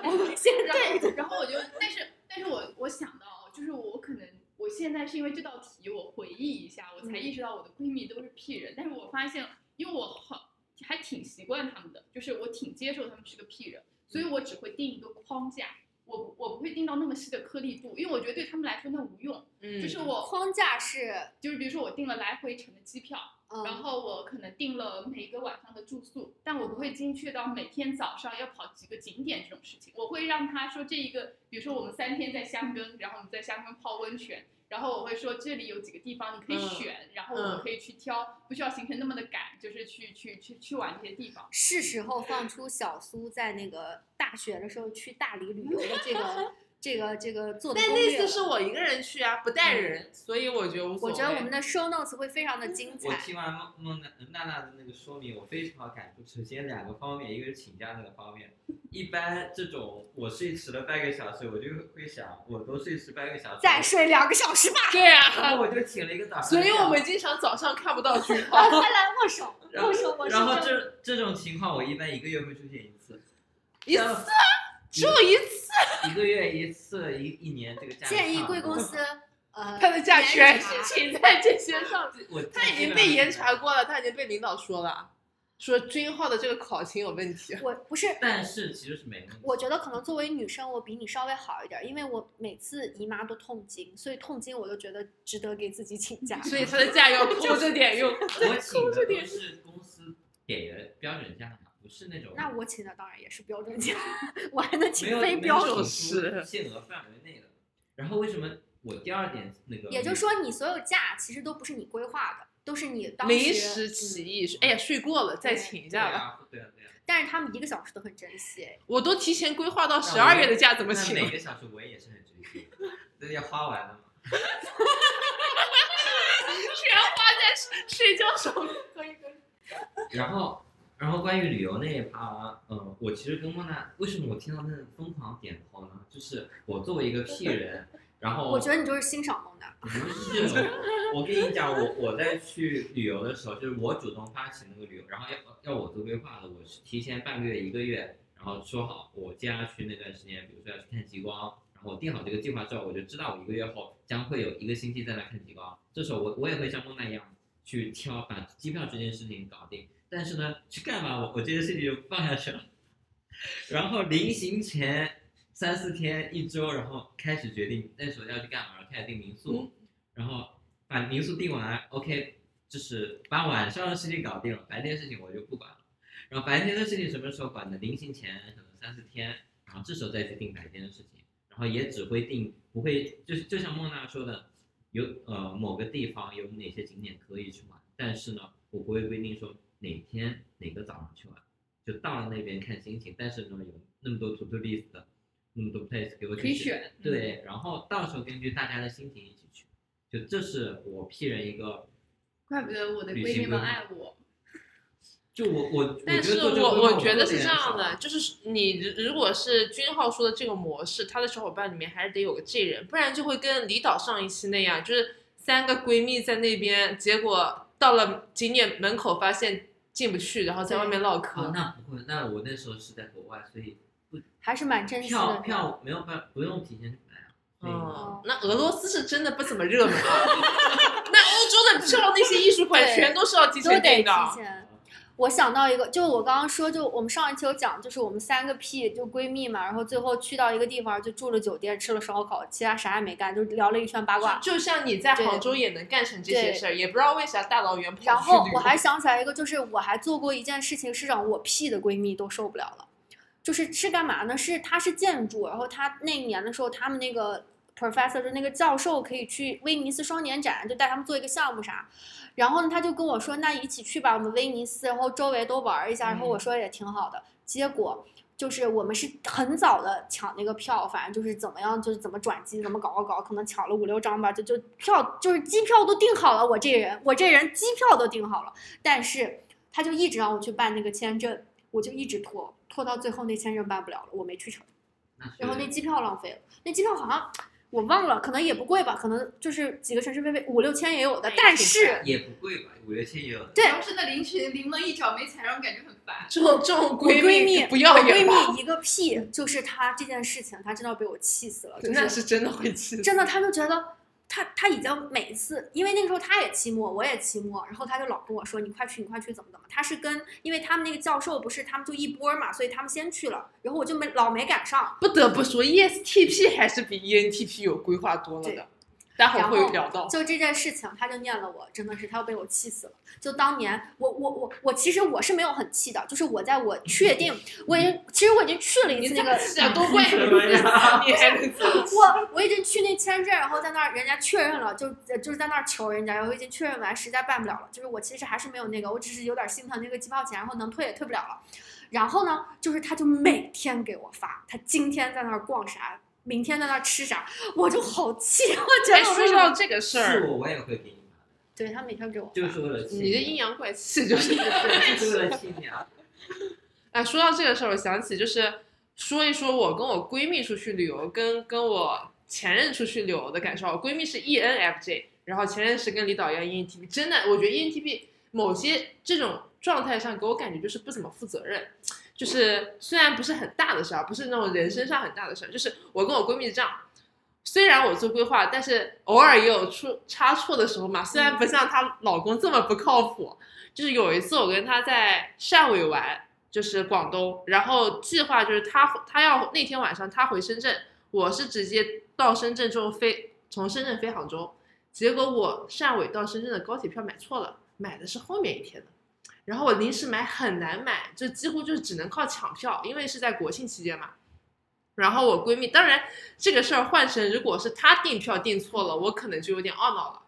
Speaker 3: 我们现在
Speaker 1: 对，然后我就，但是，但是我我想到，就是我可能我现在是因为这道题，我回忆一下，我才意识到我的闺蜜都是 P 人，但是我发现，因为我很还挺习惯他们的，就是我挺接受他们是个 P 人，所以我只会定一个框架，我我不会定到那么细的颗粒度，因为我觉得对他们来说那无用，
Speaker 2: 嗯，
Speaker 1: 就是。我
Speaker 3: 框架是，
Speaker 1: 就是比如说我订了来回程的机票，
Speaker 3: 嗯，
Speaker 1: 然后我可能定了每个晚上的住宿，但我不会精确到每天早上要跑几个景点这种事情。我会让他说这一个，比如说我们三天在香根，然后我们在香根泡温泉，然后我会说这里有几个地方你可以
Speaker 2: 嗯
Speaker 1: 选，然后我们可以去挑，不需要行程那么的赶，就是去去去去玩这些地方。
Speaker 3: 是时候放出小苏在那个大学的时候去大理旅游的这个这个这个做的
Speaker 2: 但。那次是我一个人去啊，不带人，所以我觉得无所谓。
Speaker 3: 我觉得我们的 show notes 会非常的精彩。
Speaker 4: 我听完梦梦娜娜娜的那个说明，我非常感触。首先两个方面，一个是请假那个方面。一般这种我睡迟了半个小时，我就会想，我都睡迟半个小时，
Speaker 3: 再睡两个小时吧。
Speaker 2: 对
Speaker 4: 然
Speaker 2: 啊，
Speaker 4: 后我就请了一个早上
Speaker 2: 所以我们经常早上看不到 军
Speaker 3: 快。来握手，握手握手，
Speaker 4: 然后这这种情况，我一般一个月会出现一次，
Speaker 2: 一次
Speaker 4: 像
Speaker 2: 只有一次，
Speaker 4: 一个月一次，一一年这个假
Speaker 3: 建议贵公司，呃，
Speaker 2: 他的假全是请在这些上。
Speaker 4: 我
Speaker 2: 他已经被严查过了，他已经被领导说了，说君浩的这个考勤有问题。
Speaker 3: 我不是，
Speaker 4: 但是其实是没问题。
Speaker 3: 我觉得可能作为女生，我比你稍微好一点，因为我每次姨妈都痛经，所以痛经我都觉得值得给自己请假。
Speaker 2: 所以他的假要抠着点用。
Speaker 4: 我请的都是公司给的标准假，不是那种
Speaker 3: 那我请的当然也是标准假，我还能请非标准。
Speaker 4: 限额范围内的。然后为什么我第二点那个？
Speaker 3: 也就是说，你所有假其实都不是你规划的，都是你当时
Speaker 2: 临时起意说，哎呀睡过了，再请假吧。
Speaker 4: 啊，对啊，对啊。
Speaker 3: 但是他们一个小时都很珍惜。哎
Speaker 2: 我都提前规划到十二月的假怎么
Speaker 4: 那
Speaker 2: 请？
Speaker 4: 每个小时我也是很珍惜，那要花完了嘛。
Speaker 2: 全花在睡觉上面。可以可以。
Speaker 4: 然后，然后关于旅游那一趴，嗯，我其实跟莫娜，为什么我听到那疯狂点头呢？就是我作为一个 P 人，然后
Speaker 3: 我觉得你就是欣赏蒙娜。
Speaker 4: 不是，我跟你讲，我我在去旅游的时候，就是我主动发起那个旅游，然后要要我做规划的，我是提前半个月、一个月，然后说好我接下去那段时间，比如说要去看极光，然后我定好这个计划之后，我就知道我一个月后将会有一个星期在那看极光。这时候我我也会像梦娜一样去挑把机票这件事情搞定，但是呢，去干嘛我我这件事情就放下去了，然后临行前。三四天、一周，然后开始决定那时候要去干嘛，然后开始订民宿，然后把民宿订完，OK，就是把晚上的事情搞定了，白天的事情我就不管了。然后白天的事情什么时候管呢？临行前可能三四天，然后这时候再去定白天的事情。然后也只会定不会就是就像莫娜说的，有呃某个地方有哪些景点可以去玩，但是呢，我不会规定说哪天哪个早上去玩，就到了那边看心情。但是呢，有那么多 to do list 的那么多 place 给我
Speaker 1: 可以选。
Speaker 4: 对，然后到时候根据大家的心情一起去，就这是我 P 人一个，
Speaker 1: 怪不得我的闺蜜们爱我。
Speaker 4: 就我我
Speaker 2: 但是
Speaker 4: 我
Speaker 2: 我觉得是这样的，就是你如如果是君浩说的这个模式，他的小伙伴里面还是得有个 J 人，不然就会跟李导上一期那样，就是三个闺蜜在那边，结果到了景点门口发现进不去，然后在外面唠
Speaker 4: 啊
Speaker 2: 嗑。，
Speaker 4: 那不会，那我那时候是在国外，所以不
Speaker 3: 还是蛮珍惜的。
Speaker 4: 票票没有办法不用提前买啊。
Speaker 2: 哦，那俄罗斯是真的不怎么热门啊。那欧洲的票那些艺术馆全都是要提
Speaker 3: 都得提
Speaker 2: 前订的。
Speaker 3: 前。我想到一个，就我刚刚说，就我们上一期有讲，就是我们三个 P 就闺蜜嘛，然后最后去到一个地方就住了酒店，吃了烧烤，其他啥也没干，就聊了一圈八卦。
Speaker 2: 就就像你在杭州也能干成这些事儿，也不知道为啥大老远跑去
Speaker 3: 然后我还想起来一个，就是我还做过一件事情，是让我 P 的闺蜜都受不了了。就是是干嘛呢？是她是建筑，然后她那一年的时候，他们那个 professor 就那个教授可以去威尼斯双年展，就带他们做一个项目啥。然后呢，他就跟我说，那一起去吧，我们威尼斯，然后周围都玩一下。然后我说也挺好的。结果就是我们是很早的抢那个票，反正就是怎么样，就是怎么转机，怎么搞搞搞，可能抢了五六张吧，就就票就是机票都订好了。我这人，我这人机票都订好了，但是他就一直让我去办那个签证，我就一直拖，拖到最后那签证办不了了，我没去成。然后那机票浪费了，那机票好像我忘了，可能也不贵吧，可能就是几个城市飞飞五六千也有的
Speaker 2: 哎，
Speaker 3: 但是
Speaker 4: 也不贵吧，五六千也有的。
Speaker 3: 对
Speaker 1: 主要是那临时临门一脚没踩上，感觉很烦。
Speaker 2: 这种这种闺
Speaker 3: 闺蜜
Speaker 2: 不要
Speaker 3: 我闺
Speaker 2: 也罢，
Speaker 3: 蜜一个屁，就是她这件事情，她真的被我气死了，就
Speaker 2: 的
Speaker 3: 是
Speaker 2: 是真的会气死。
Speaker 3: 真的，她就觉得。她她已经每次，因为那个时候他也期末，我也期末，然后他就老跟我说：“你快去，你快去，怎么怎么。”他是跟，因为他们那个教授不是他们就一波嘛，所以他们先去了，然后我就没老没赶上。
Speaker 2: 不得不说，ESTP 还是比 ENTP 有规划多了的。待会儿会聊到。
Speaker 3: 就这件事情，他就念了我，真的是他要被我气死了。就当年我我我我其实我是没有很气的，就是我在我确定我已经其实我已经去了一次那个？我我已经去那签证，然后在那儿人家确认了，就就是在那儿求人家，然后已经确认完，实在办不了了。就是我其实还是没有那个，我只是有点心疼那个机票钱，然后能退也退不了了。然后呢，就是他就每天给我发，他今天在那儿逛啥，明天在那吃啥，我就好气，我觉
Speaker 2: 哎，
Speaker 3: 得？
Speaker 2: 说到这个事
Speaker 4: 是
Speaker 2: 儿，
Speaker 4: 我我也会给你发，
Speaker 3: 对他每天给我发，
Speaker 4: 就是为了气
Speaker 2: 你这阴阳怪气就是。
Speaker 4: 对，就是为了气你啊。
Speaker 2: 哎，说到这个事儿，我想起就是说一说我跟我闺蜜出去旅游，跟跟我前任出去旅游的感受。我闺蜜是 E ENFJ，然后前任是跟李导一样 ENTP。真的，我觉得 ENTP 某些这种状态上给我感觉就是不怎么负责任。就是虽然不是很大的事儿，不是那种人身上很大的事儿，就是我跟我闺蜜这样。虽然我做规划，但是偶尔也有出差错的时候嘛。虽然不像她老公这么不靠谱，就是有一次我跟她在汕尾玩，就是广东，然后计划就是她她要那天晚上她回深圳，我是直接到深圳之后飞从深圳飞杭州，结果我汕尾到深圳的高铁票买错了，买的是后面一天的。然后我临时买很难买，就几乎就是只能靠抢票，因为是在国庆期间嘛。然后我闺蜜，当然这个事儿换成如果是她订票订错了，我可能就有点懊恼了。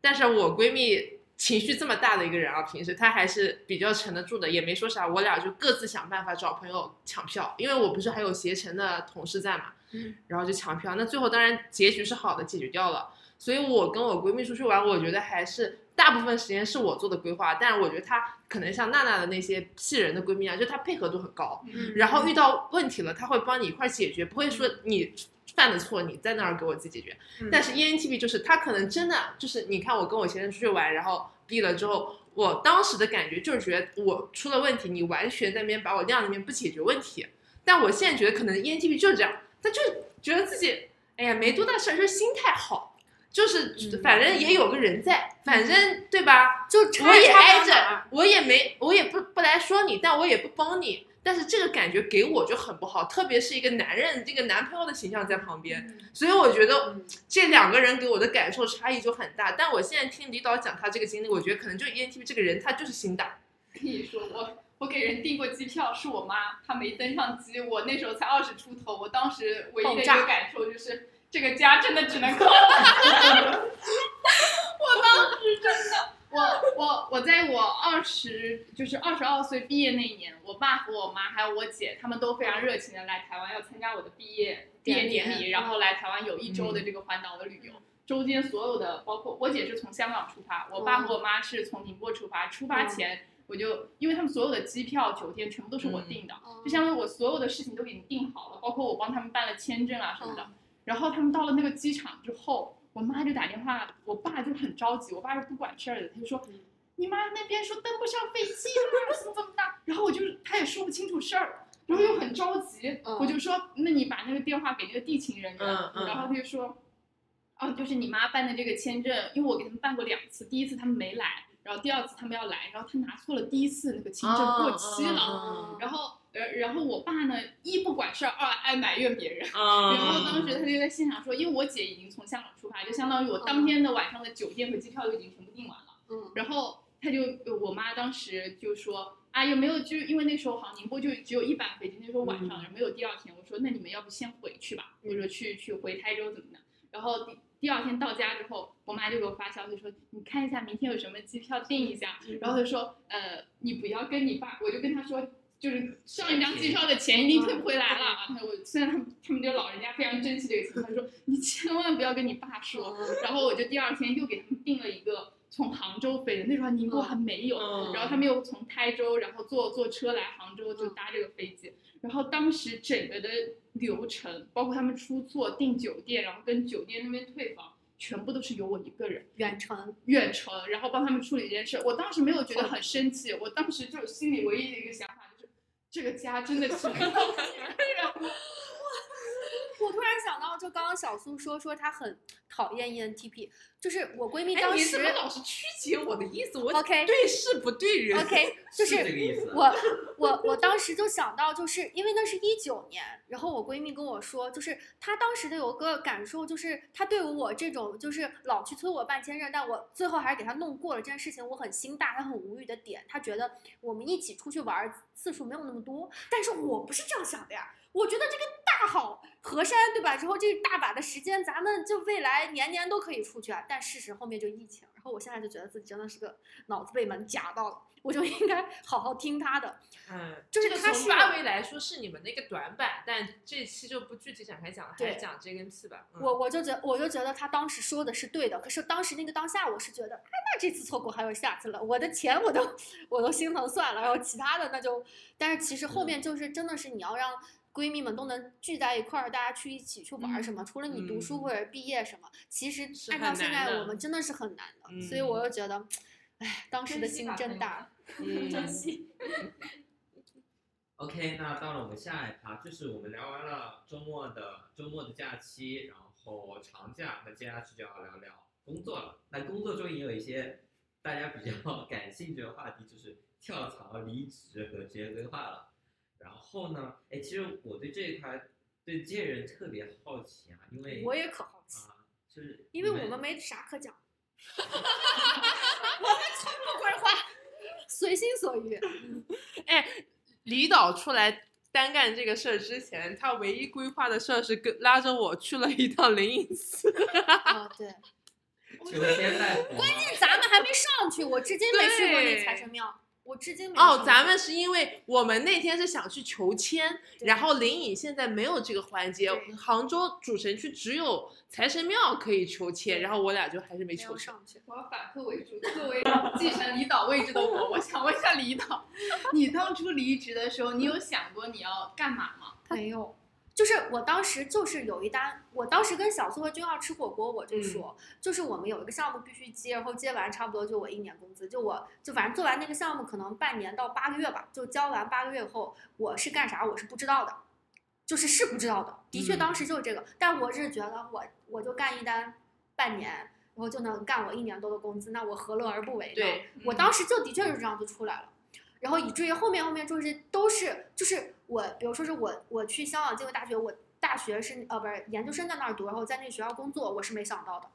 Speaker 2: 但是我闺蜜情绪这么大的一个人啊，平时她还是比较沉得住的，也没说啥。我俩就各自想办法找朋友抢票，因为我不是还有携程的同事在嘛，
Speaker 3: 嗯，
Speaker 2: 然后就抢票。那最后当然结局是好的，解决掉了。所以我跟我闺蜜出去玩，我觉得还是大部分时间是我做的规划，但是我觉得她可能像娜娜的那些气人的闺蜜啊，就她配合度很高，
Speaker 3: 嗯
Speaker 2: 然后遇到问题了，她会帮你一块儿解决，不会说你犯的错你在那儿给我自己解决。
Speaker 3: 嗯
Speaker 2: 但是 E ENTP 就是她可能真的就是你看我跟我前任出去玩，然后毕了之后，我当时的感觉就是觉得我出了问题，你完全在那边把我晾那边不解决问题。但我现在觉得可能 E ENTP 就是这样，他就觉得自己哎呀没多大事儿，就是心态好。就是
Speaker 3: 嗯
Speaker 2: 反正也有个人在，反正对吧？
Speaker 3: 就差
Speaker 2: 我也挨着我也没，我也不不来说你，但我也不帮你。但是这个感觉给我就很不好，特别是一个男人，这个男朋友的形象在旁边，所以我觉得
Speaker 3: 嗯
Speaker 2: 这两个人给我的感受差异就很大。但我现在听李导讲他这个经历，我觉得可能就 ENTP 这个人他就是心大，
Speaker 1: 跟你说，我我给人订过机票，是我妈，她没登上机。我那时候才二十出头，我当时唯一的一个感受就是，这个家真的只能靠我。我当时真的，我我我在我二十就是二十二岁毕业那一年，我爸和我妈还有我姐，他们都非常热情的来台湾要参加我的毕业毕业典礼，然后来台湾有一周的这个环岛的旅游。中间所有的，包括我姐是从香港出发，我爸和我妈是从宁波出发。出发前我就，因为他们所有的机票、酒店全部都是我订的，
Speaker 3: 哦
Speaker 1: 就相当于我所有的事情都给你订好了，包括我帮他们办了签证啊什么的。然后他们到了那个机场之后，我妈就打电话，我爸就很着急，我爸是不管事儿的，他就说。你妈那边说登不上飞机了，怎么怎么的，然后我就他也说不清楚事儿，然后又很着急，
Speaker 3: 嗯
Speaker 1: 我就说那你把那个电话给那个地勤人员，
Speaker 2: 嗯嗯
Speaker 1: 然后他就说，哦，就是你妈办的这个签证，因为我给他们办过两次，第一次他们没来，然后第二次他们要来，然后他拿错了第一次那个签证过期了，
Speaker 2: 哦
Speaker 1: 然后呃然后我爸呢一不管事儿，二爱埋怨别人。
Speaker 2: 嗯，
Speaker 1: 然后当时他就在现场说，因为我姐已经从香港出发，就相当于我当天的晚上的酒店和机票都已经全部订完了。
Speaker 3: 嗯
Speaker 1: 然后他就，呃我妈当时就说，啊，有没有就因为那时候好像宁波就只有一班飞机，那时候晚上没有第二天。我说那你们要不先回去吧，我说去去回台州怎么的。然后第第二天到家之后，我妈就给我发消息说，你看一下明天有什么机票订一下。然后她说，呃，你不要跟你爸，我就跟他说。就是上一张机票的钱一定退不回来了啊！那 我虽然他们他们这老人家非常珍惜这个钱，他说你千万不要跟你爸说。然后我就第二天又给他们订了一个从杭州飞的，那时候宁波还没有，
Speaker 2: 嗯
Speaker 1: 然后他们又从台州，然后坐坐车来杭州，就搭这个飞机。然后当时整个的流程，包括他们出错、订酒店，然后跟酒店那边退房，全部都是由我一个人
Speaker 3: 远程，
Speaker 1: 远程，然后帮他们处理这件事。我当时没有觉得很生气，我当时就心里唯一的一个想法就是，这个家真的只能靠我一个人。
Speaker 3: 我突然想到，就刚刚小苏说说她很讨厌 ENTP，就是我闺蜜
Speaker 2: 哎，
Speaker 3: 当时
Speaker 2: 你怎么老是曲解我的意思？我
Speaker 3: OK
Speaker 2: 对事不对人。
Speaker 3: OK，就是
Speaker 4: 这个意思。
Speaker 3: 我我我当时就想到，就是因为那是一九年，然后我闺蜜跟我说，就是她当时的有个感受，就是她对我这种就是老去催我办签证，但我最后还是给她弄过了这件事情，我很心大，她很无语的点，她觉得我们一起出去玩次数没有那么多，但是我不是这样想的呀。我觉得这个大好河山，对吧？之后这大把的时间，咱们就未来年年都可以出去啊。但事实后面就疫情，然后我现在就觉得自己真的是个脑子被门夹到了，我就应该好好听他的。
Speaker 2: 嗯，
Speaker 3: 就是
Speaker 2: 这个
Speaker 3: 他是
Speaker 2: 从发威来说是你们的一个短板，但这期就不具体展开讲了，还
Speaker 3: 对
Speaker 2: 是讲 J 跟 P 吧。嗯
Speaker 3: 我我就觉我就觉得他当时说的是对的，可是当时那个当下，我是觉得，哎，那这次错过还有下次了，我的钱我都 我都心疼算了，然后其他的那就，但是其实后面就是真的是你要让闺蜜们都能聚在一块儿，大家去一起去玩儿什么，除了你读书
Speaker 2: 嗯
Speaker 3: 或者毕业什么，其实按照现在我们真的是很难的，所以
Speaker 2: 嗯
Speaker 3: 我又觉得，哎，当时的心真大，
Speaker 2: 嗯
Speaker 3: 珍惜。
Speaker 4: OK，那到了我们下一趴，就是我们聊完了周末的周末的假期，然后长假，那接下去就要聊聊工作了。那工作中也有一些大家比较 感兴趣的话题，就是跳槽、离职和职业规划了。然后呢，哎，其实我对这一块对这些人特别好奇啊，因为
Speaker 3: 我也可好奇，
Speaker 4: 啊，就是
Speaker 3: 因为我们没啥可讲，我们从不规划，随心所欲。
Speaker 2: 哎李导出来单干这个事儿之前，他唯一规划的事儿是跟拉着我去了一趟灵隐寺。
Speaker 3: 啊，对。
Speaker 4: 求仙拜佛吗，
Speaker 3: 咱们还没上去，我至今没去过那财神庙，我至今没
Speaker 2: 哦，咱们是因为我们那天是想去求签，然后灵隐现在没有这个环节，杭州主城区只有财神庙可以求签，然后我俩就还是没
Speaker 3: 没
Speaker 2: 求
Speaker 3: 上去。
Speaker 1: 我要反客为主，作为继承李导位置的我，我想问一下李导，你当初离职的时候，你有想过你要干嘛吗？
Speaker 3: 没有，就是我当时就是有一单，我当时跟小苏和君浩吃火锅，我就说，就是我们有一个项目必须接，然后接完差不多就我一年工资，就我就反正做完那个项目可能半年到八个月吧，就交完八个月后，我是干啥我是不知道的，就是是不知道的，的确
Speaker 2: 嗯
Speaker 3: 当时就是这个，但我是觉得我我就干一单半年。然后就能干我一年多的工资，那我何乐而不为呢？
Speaker 2: 对
Speaker 3: 我当时就的确是这样就出来了。然后以至于后面后面就是都是就是我，比如说是我我去香港进入大学，我大学是呃不是研究生在那儿读，然后在那学校工作，我是没想到的，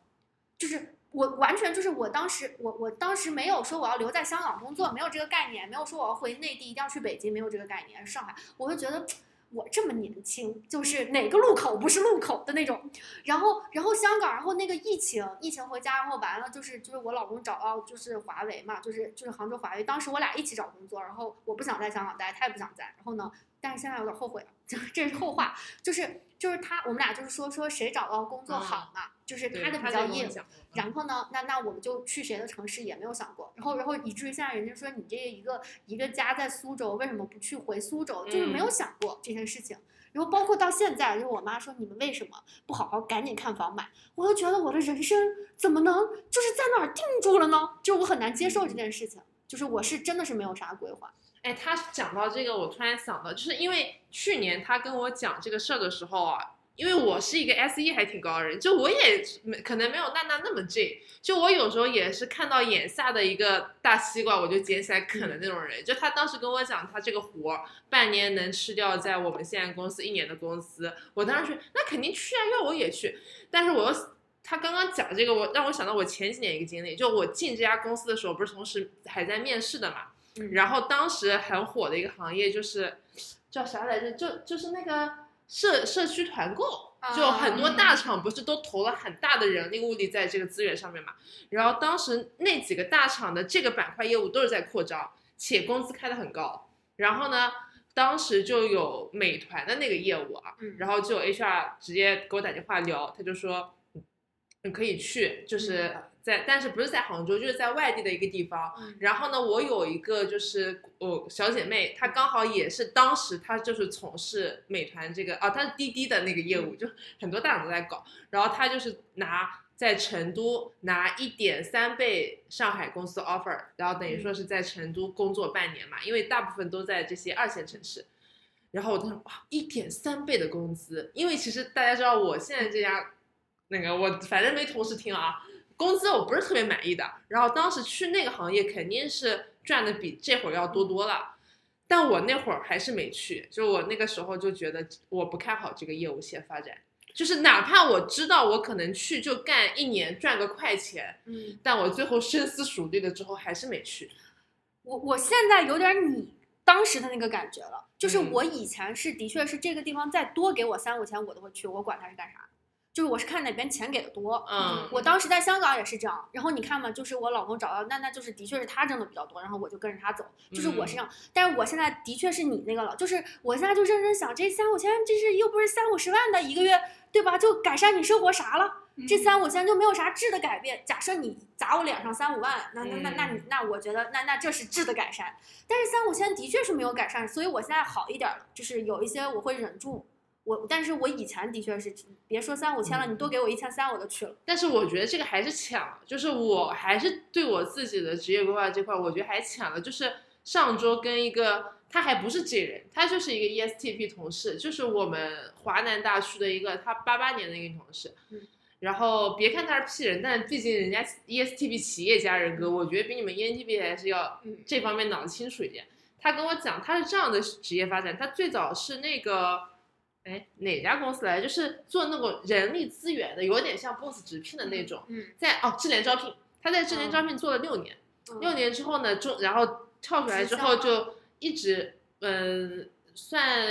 Speaker 3: 就是我完全就是我当时我我当时没有说我要留在香港工作，没有这个概念，没有说我要回内地一定要去北京，没有这个概念。上海，我会觉得我这么年轻，就是哪个路口不是路口的那种。然后然后香港，然后那个疫情疫情回家，然后完了就是就是我老公找到就是华为嘛，就是就是杭州华为，当时我俩一起找工作，然后我不想在香港待，他也不想在，然后呢，但是现在有点后悔了，就这是后话，就是就是他我们俩就是说说谁找到工作好嘛，就是
Speaker 2: 对
Speaker 3: 他的比较业务。
Speaker 2: 跟我讲
Speaker 3: 然后呢，那那我们就去谁的城市也没有想过，然后然后以至于现在人家说你这一个一个家在苏州，为什么不去回苏州？就是没有想过这件事情。然后包括到现在，就是我妈说你们为什么不好好赶紧看房买？我都觉得我的人生怎么能就是在哪儿定住了呢？就是我很难接受这件事情，就是我是真的是没有啥规划。
Speaker 2: 哎，他讲到这个，我突然想到，就是因为去年他跟我讲这个事儿的时候啊，因为我是一个 S E 还挺高的人，就我也没可能没有娜娜那么 J，就我有时候也是看到眼下的一个大西瓜，我就捡起来啃的那种人。就他当时跟我讲，他这个活儿半年能吃掉在我们现在公司一年的工资，我当时去那肯定去啊，要我也去，但是我又。他刚刚讲这个，我让我想到我前几年一个经历，就我进这家公司的时候，不是同时还在面试的嘛，
Speaker 3: 嗯
Speaker 2: 然后当时很火的一个行业就是叫啥来着？就就是那个社社区团购，就很多大厂不是都投了很大的人力物力在这个资源上面嘛？然后当时那几个大厂的这个板块业务都是在扩张，且工资开的很高。然后呢，当时就有美团的那个业务啊，
Speaker 3: 嗯
Speaker 2: 然后就有 HR 直接给我打电话聊，他就说，嗯你可以去，就是在，但是不是在杭州，就是在外地的一个地方。
Speaker 3: 嗯
Speaker 2: 然后呢，我有一个就是我小姐妹，她刚好也是当时她就是从事美团这个啊，她是滴滴的那个业务，就很多大厂都在搞。然后她就是拿在成都拿一点三倍上海公司 offer，然后等于说是在成都工作半年嘛，因为大部分都在这些二线城市。然后我当时哇，一点三倍的工资，因为其实大家知道我现在这家那个我反正没同事听啊，工资我不是特别满意的。然后当时去那个行业肯定是赚的比这会儿要多多了，但我那会儿还是没去，就我那个时候就觉得我不看好这个业务线发展，就是哪怕我知道我可能去就干一年赚个快钱，
Speaker 3: 嗯，
Speaker 2: 但我最后深思熟虑了之后还是没去。
Speaker 3: 我我现在有点你当时的那个感觉了，就是
Speaker 2: 嗯
Speaker 3: 我以前是的确是这个地方再多给我三五千我都会去，我管它是干啥，就是我是看哪边钱给的多。
Speaker 2: 嗯
Speaker 3: 我当时在香港也是这样，然后你看嘛，就是我老公找到，那那就是的确是他挣的比较多，然后我就跟着他走，就是我是这样。但是我现在的确是你那个了，就是我现在就认真想，这三五千，这是又不是三五十万的一个月，对吧？就改善你生活啥了？这三五千就没有啥质的改变。假设你砸我脸上三五万，那那那那你那我觉得那那这是质的改善。但是三五千的确是没有改善，所以我现在好一点了，就是有一些我会忍住。我但是我以前的确是，别说三五千了，你多给我一千三我都去了。
Speaker 2: 但是我觉得这个还是抢了，就是我还是对我自己的职业规划这块，我觉得还抢了。就是上周跟一个他还不是 J 人，他就是一个 E ESTP 同事，就是我们华南大区的一个他八八年的一个同事。
Speaker 3: 嗯
Speaker 2: 然后别看他是 P 人，但毕竟人家 E ESTP 企业家人格，我觉得比你们 ENTP 还是要
Speaker 3: 嗯
Speaker 2: 这方面脑子清楚一点。他跟我讲，他是这样的职业发展，他最早是那个。哎，哪家公司来？就是做那种人力资源的，有点像 boss 直聘的那种。
Speaker 3: 嗯，
Speaker 2: 在哦智联招聘，他在智联招聘做了六年，
Speaker 3: 嗯
Speaker 2: 六年之后呢，中然后跳出来之后就一直嗯算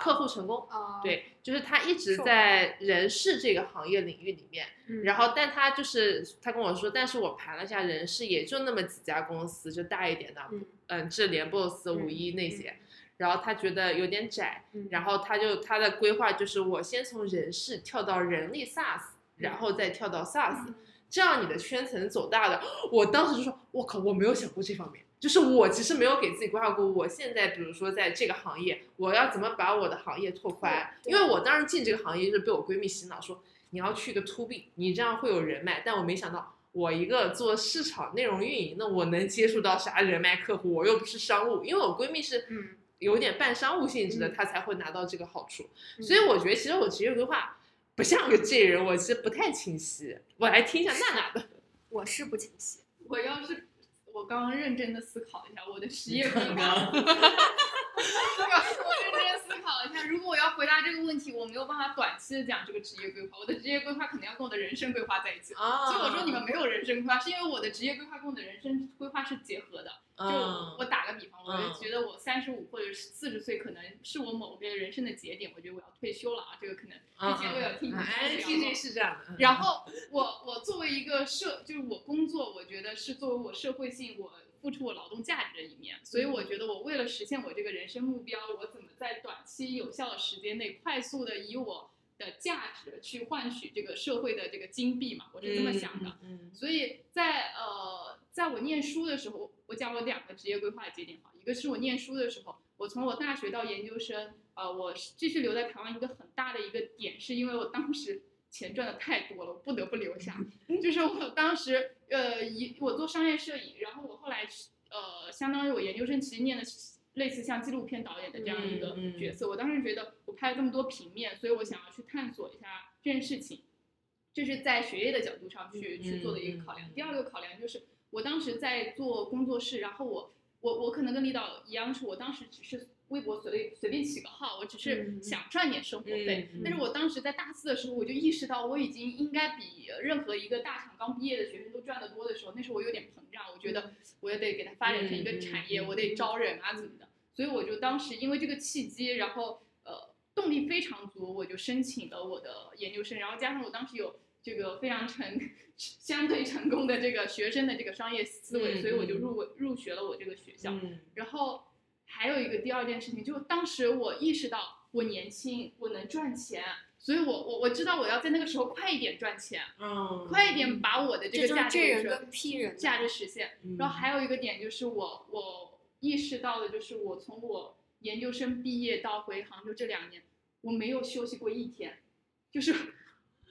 Speaker 2: 客户成功，
Speaker 3: 啊，
Speaker 2: 对，就是他一直在人事这个行业领域里面，
Speaker 3: 嗯，
Speaker 2: 然后但他就是他跟我说，但是我盘了一下人事，也就那么几家公司，就大一点的，
Speaker 3: 嗯。
Speaker 2: 嗯智联 boss 五一那些，然后他觉得有点窄，
Speaker 3: 嗯
Speaker 2: 然后他就他的规划就是我先从人事跳到人力 SaaS，然后再跳到 SaaS，、
Speaker 3: 嗯
Speaker 2: 这样你的圈层走大的。我当时就说，我靠，我没有想过这方面，就是我其实没有给自己规划过，我现在比如说在这个行业，我要怎么把我的行业拓宽？因为我当时进这个行业就是被我闺蜜洗脑说，你要去一个 to B，你这样会有人脉，但我没想到。我一个做市场内容运营那，我能接触到啥人脉客户？我又不是商务，因为我闺蜜是
Speaker 3: 嗯
Speaker 2: 有点半商务性质的，他才会拿到这个好处。
Speaker 3: 嗯
Speaker 2: 所以我觉得其实我职业规划不像个 J 人，我其实不太清晰。我来听一下娜娜的。
Speaker 3: 我是不清晰。
Speaker 1: 我要是我刚刚认真的思考一下我的职业规
Speaker 4: 刚
Speaker 1: 划，
Speaker 4: 刚
Speaker 1: 我认真思考一下，如果我要回答这个问题，我没有办办法短期的讲这个职业规划，我的职业规划可能要跟我的人生规划在一起。
Speaker 2: 啊，
Speaker 1: 所以我说你们没有人生规划，是因为我的职业规划跟我的人生规划是结合的。就
Speaker 2: 嗯。
Speaker 1: 我打个比方，我
Speaker 2: 嗯。
Speaker 1: 就觉得我三十五或者是四十岁，可能是我某个人生的节点，我觉得我要退休了啊，这个可能
Speaker 2: 嗯
Speaker 1: 之前我有听你说
Speaker 2: 哎是这样的，嗯。
Speaker 1: 然后我我作为一个社，就是我工作，我觉得是作为我社会性，我付出我劳动价值的一面。所以我觉得我为了实现我这个人生目标，我怎么在短期有效的时间内，快速的以我的价值去换取这个社会的这个金币嘛，我是这么想的。
Speaker 2: 嗯，嗯。
Speaker 1: 所以在呃，在我念书的时候，我讲我两个职业规划的节点哈，一个是我念书的时候，我从我大学到研究生，呃，我继续留在台湾一个很大的一个点，是因为我当时钱赚的太多了，我不得不留下。就是我当时呃一我做商业摄影，然后我后来呃相当于我研究生其实念的是类似像纪录片导演的这样一个
Speaker 2: 嗯嗯
Speaker 1: 角色，我当时觉得我拍了这么多平面，所以我想要去探索一下这件事情。这是在学业的角度上去
Speaker 2: 嗯
Speaker 1: 去做的一个考量
Speaker 2: 嗯。
Speaker 1: 第二个考量就是，我当时在做工作室，然后我我我可能跟李导一样，是我当时只是微博随随便起个号，我只是
Speaker 3: 嗯
Speaker 1: 想赚点生活费。但是我当时在大四的时候，我就意识到我已经应该比任何一个大厂刚毕业的学生都赚得多的时候，那时候我有点膨胀，我觉得我也得给它发展成一个产业，我得招人啊怎么的。所以我就当时因为这个契机，然后呃动力非常足，我就申请了我的研究生，然后加上我当时有这个非常成相对成功的这个学生的这个商业思维，
Speaker 2: 嗯
Speaker 1: 所以我就
Speaker 2: 嗯
Speaker 1: 入入学了我这个学校。
Speaker 2: 嗯
Speaker 1: 然后还有一个第二件事情，就当时我意识到我年轻，我能赚钱，所以我我我知道我要在那个时候快一点赚钱，
Speaker 2: 嗯，
Speaker 1: 快一点把我的这个价值给
Speaker 3: 这人跟 P 人
Speaker 1: 价值实现。
Speaker 2: 嗯，
Speaker 1: 然后还有一个点就是我我意识到的就是我从我研究生毕业到回杭州这两年，我没有休息过一天，就是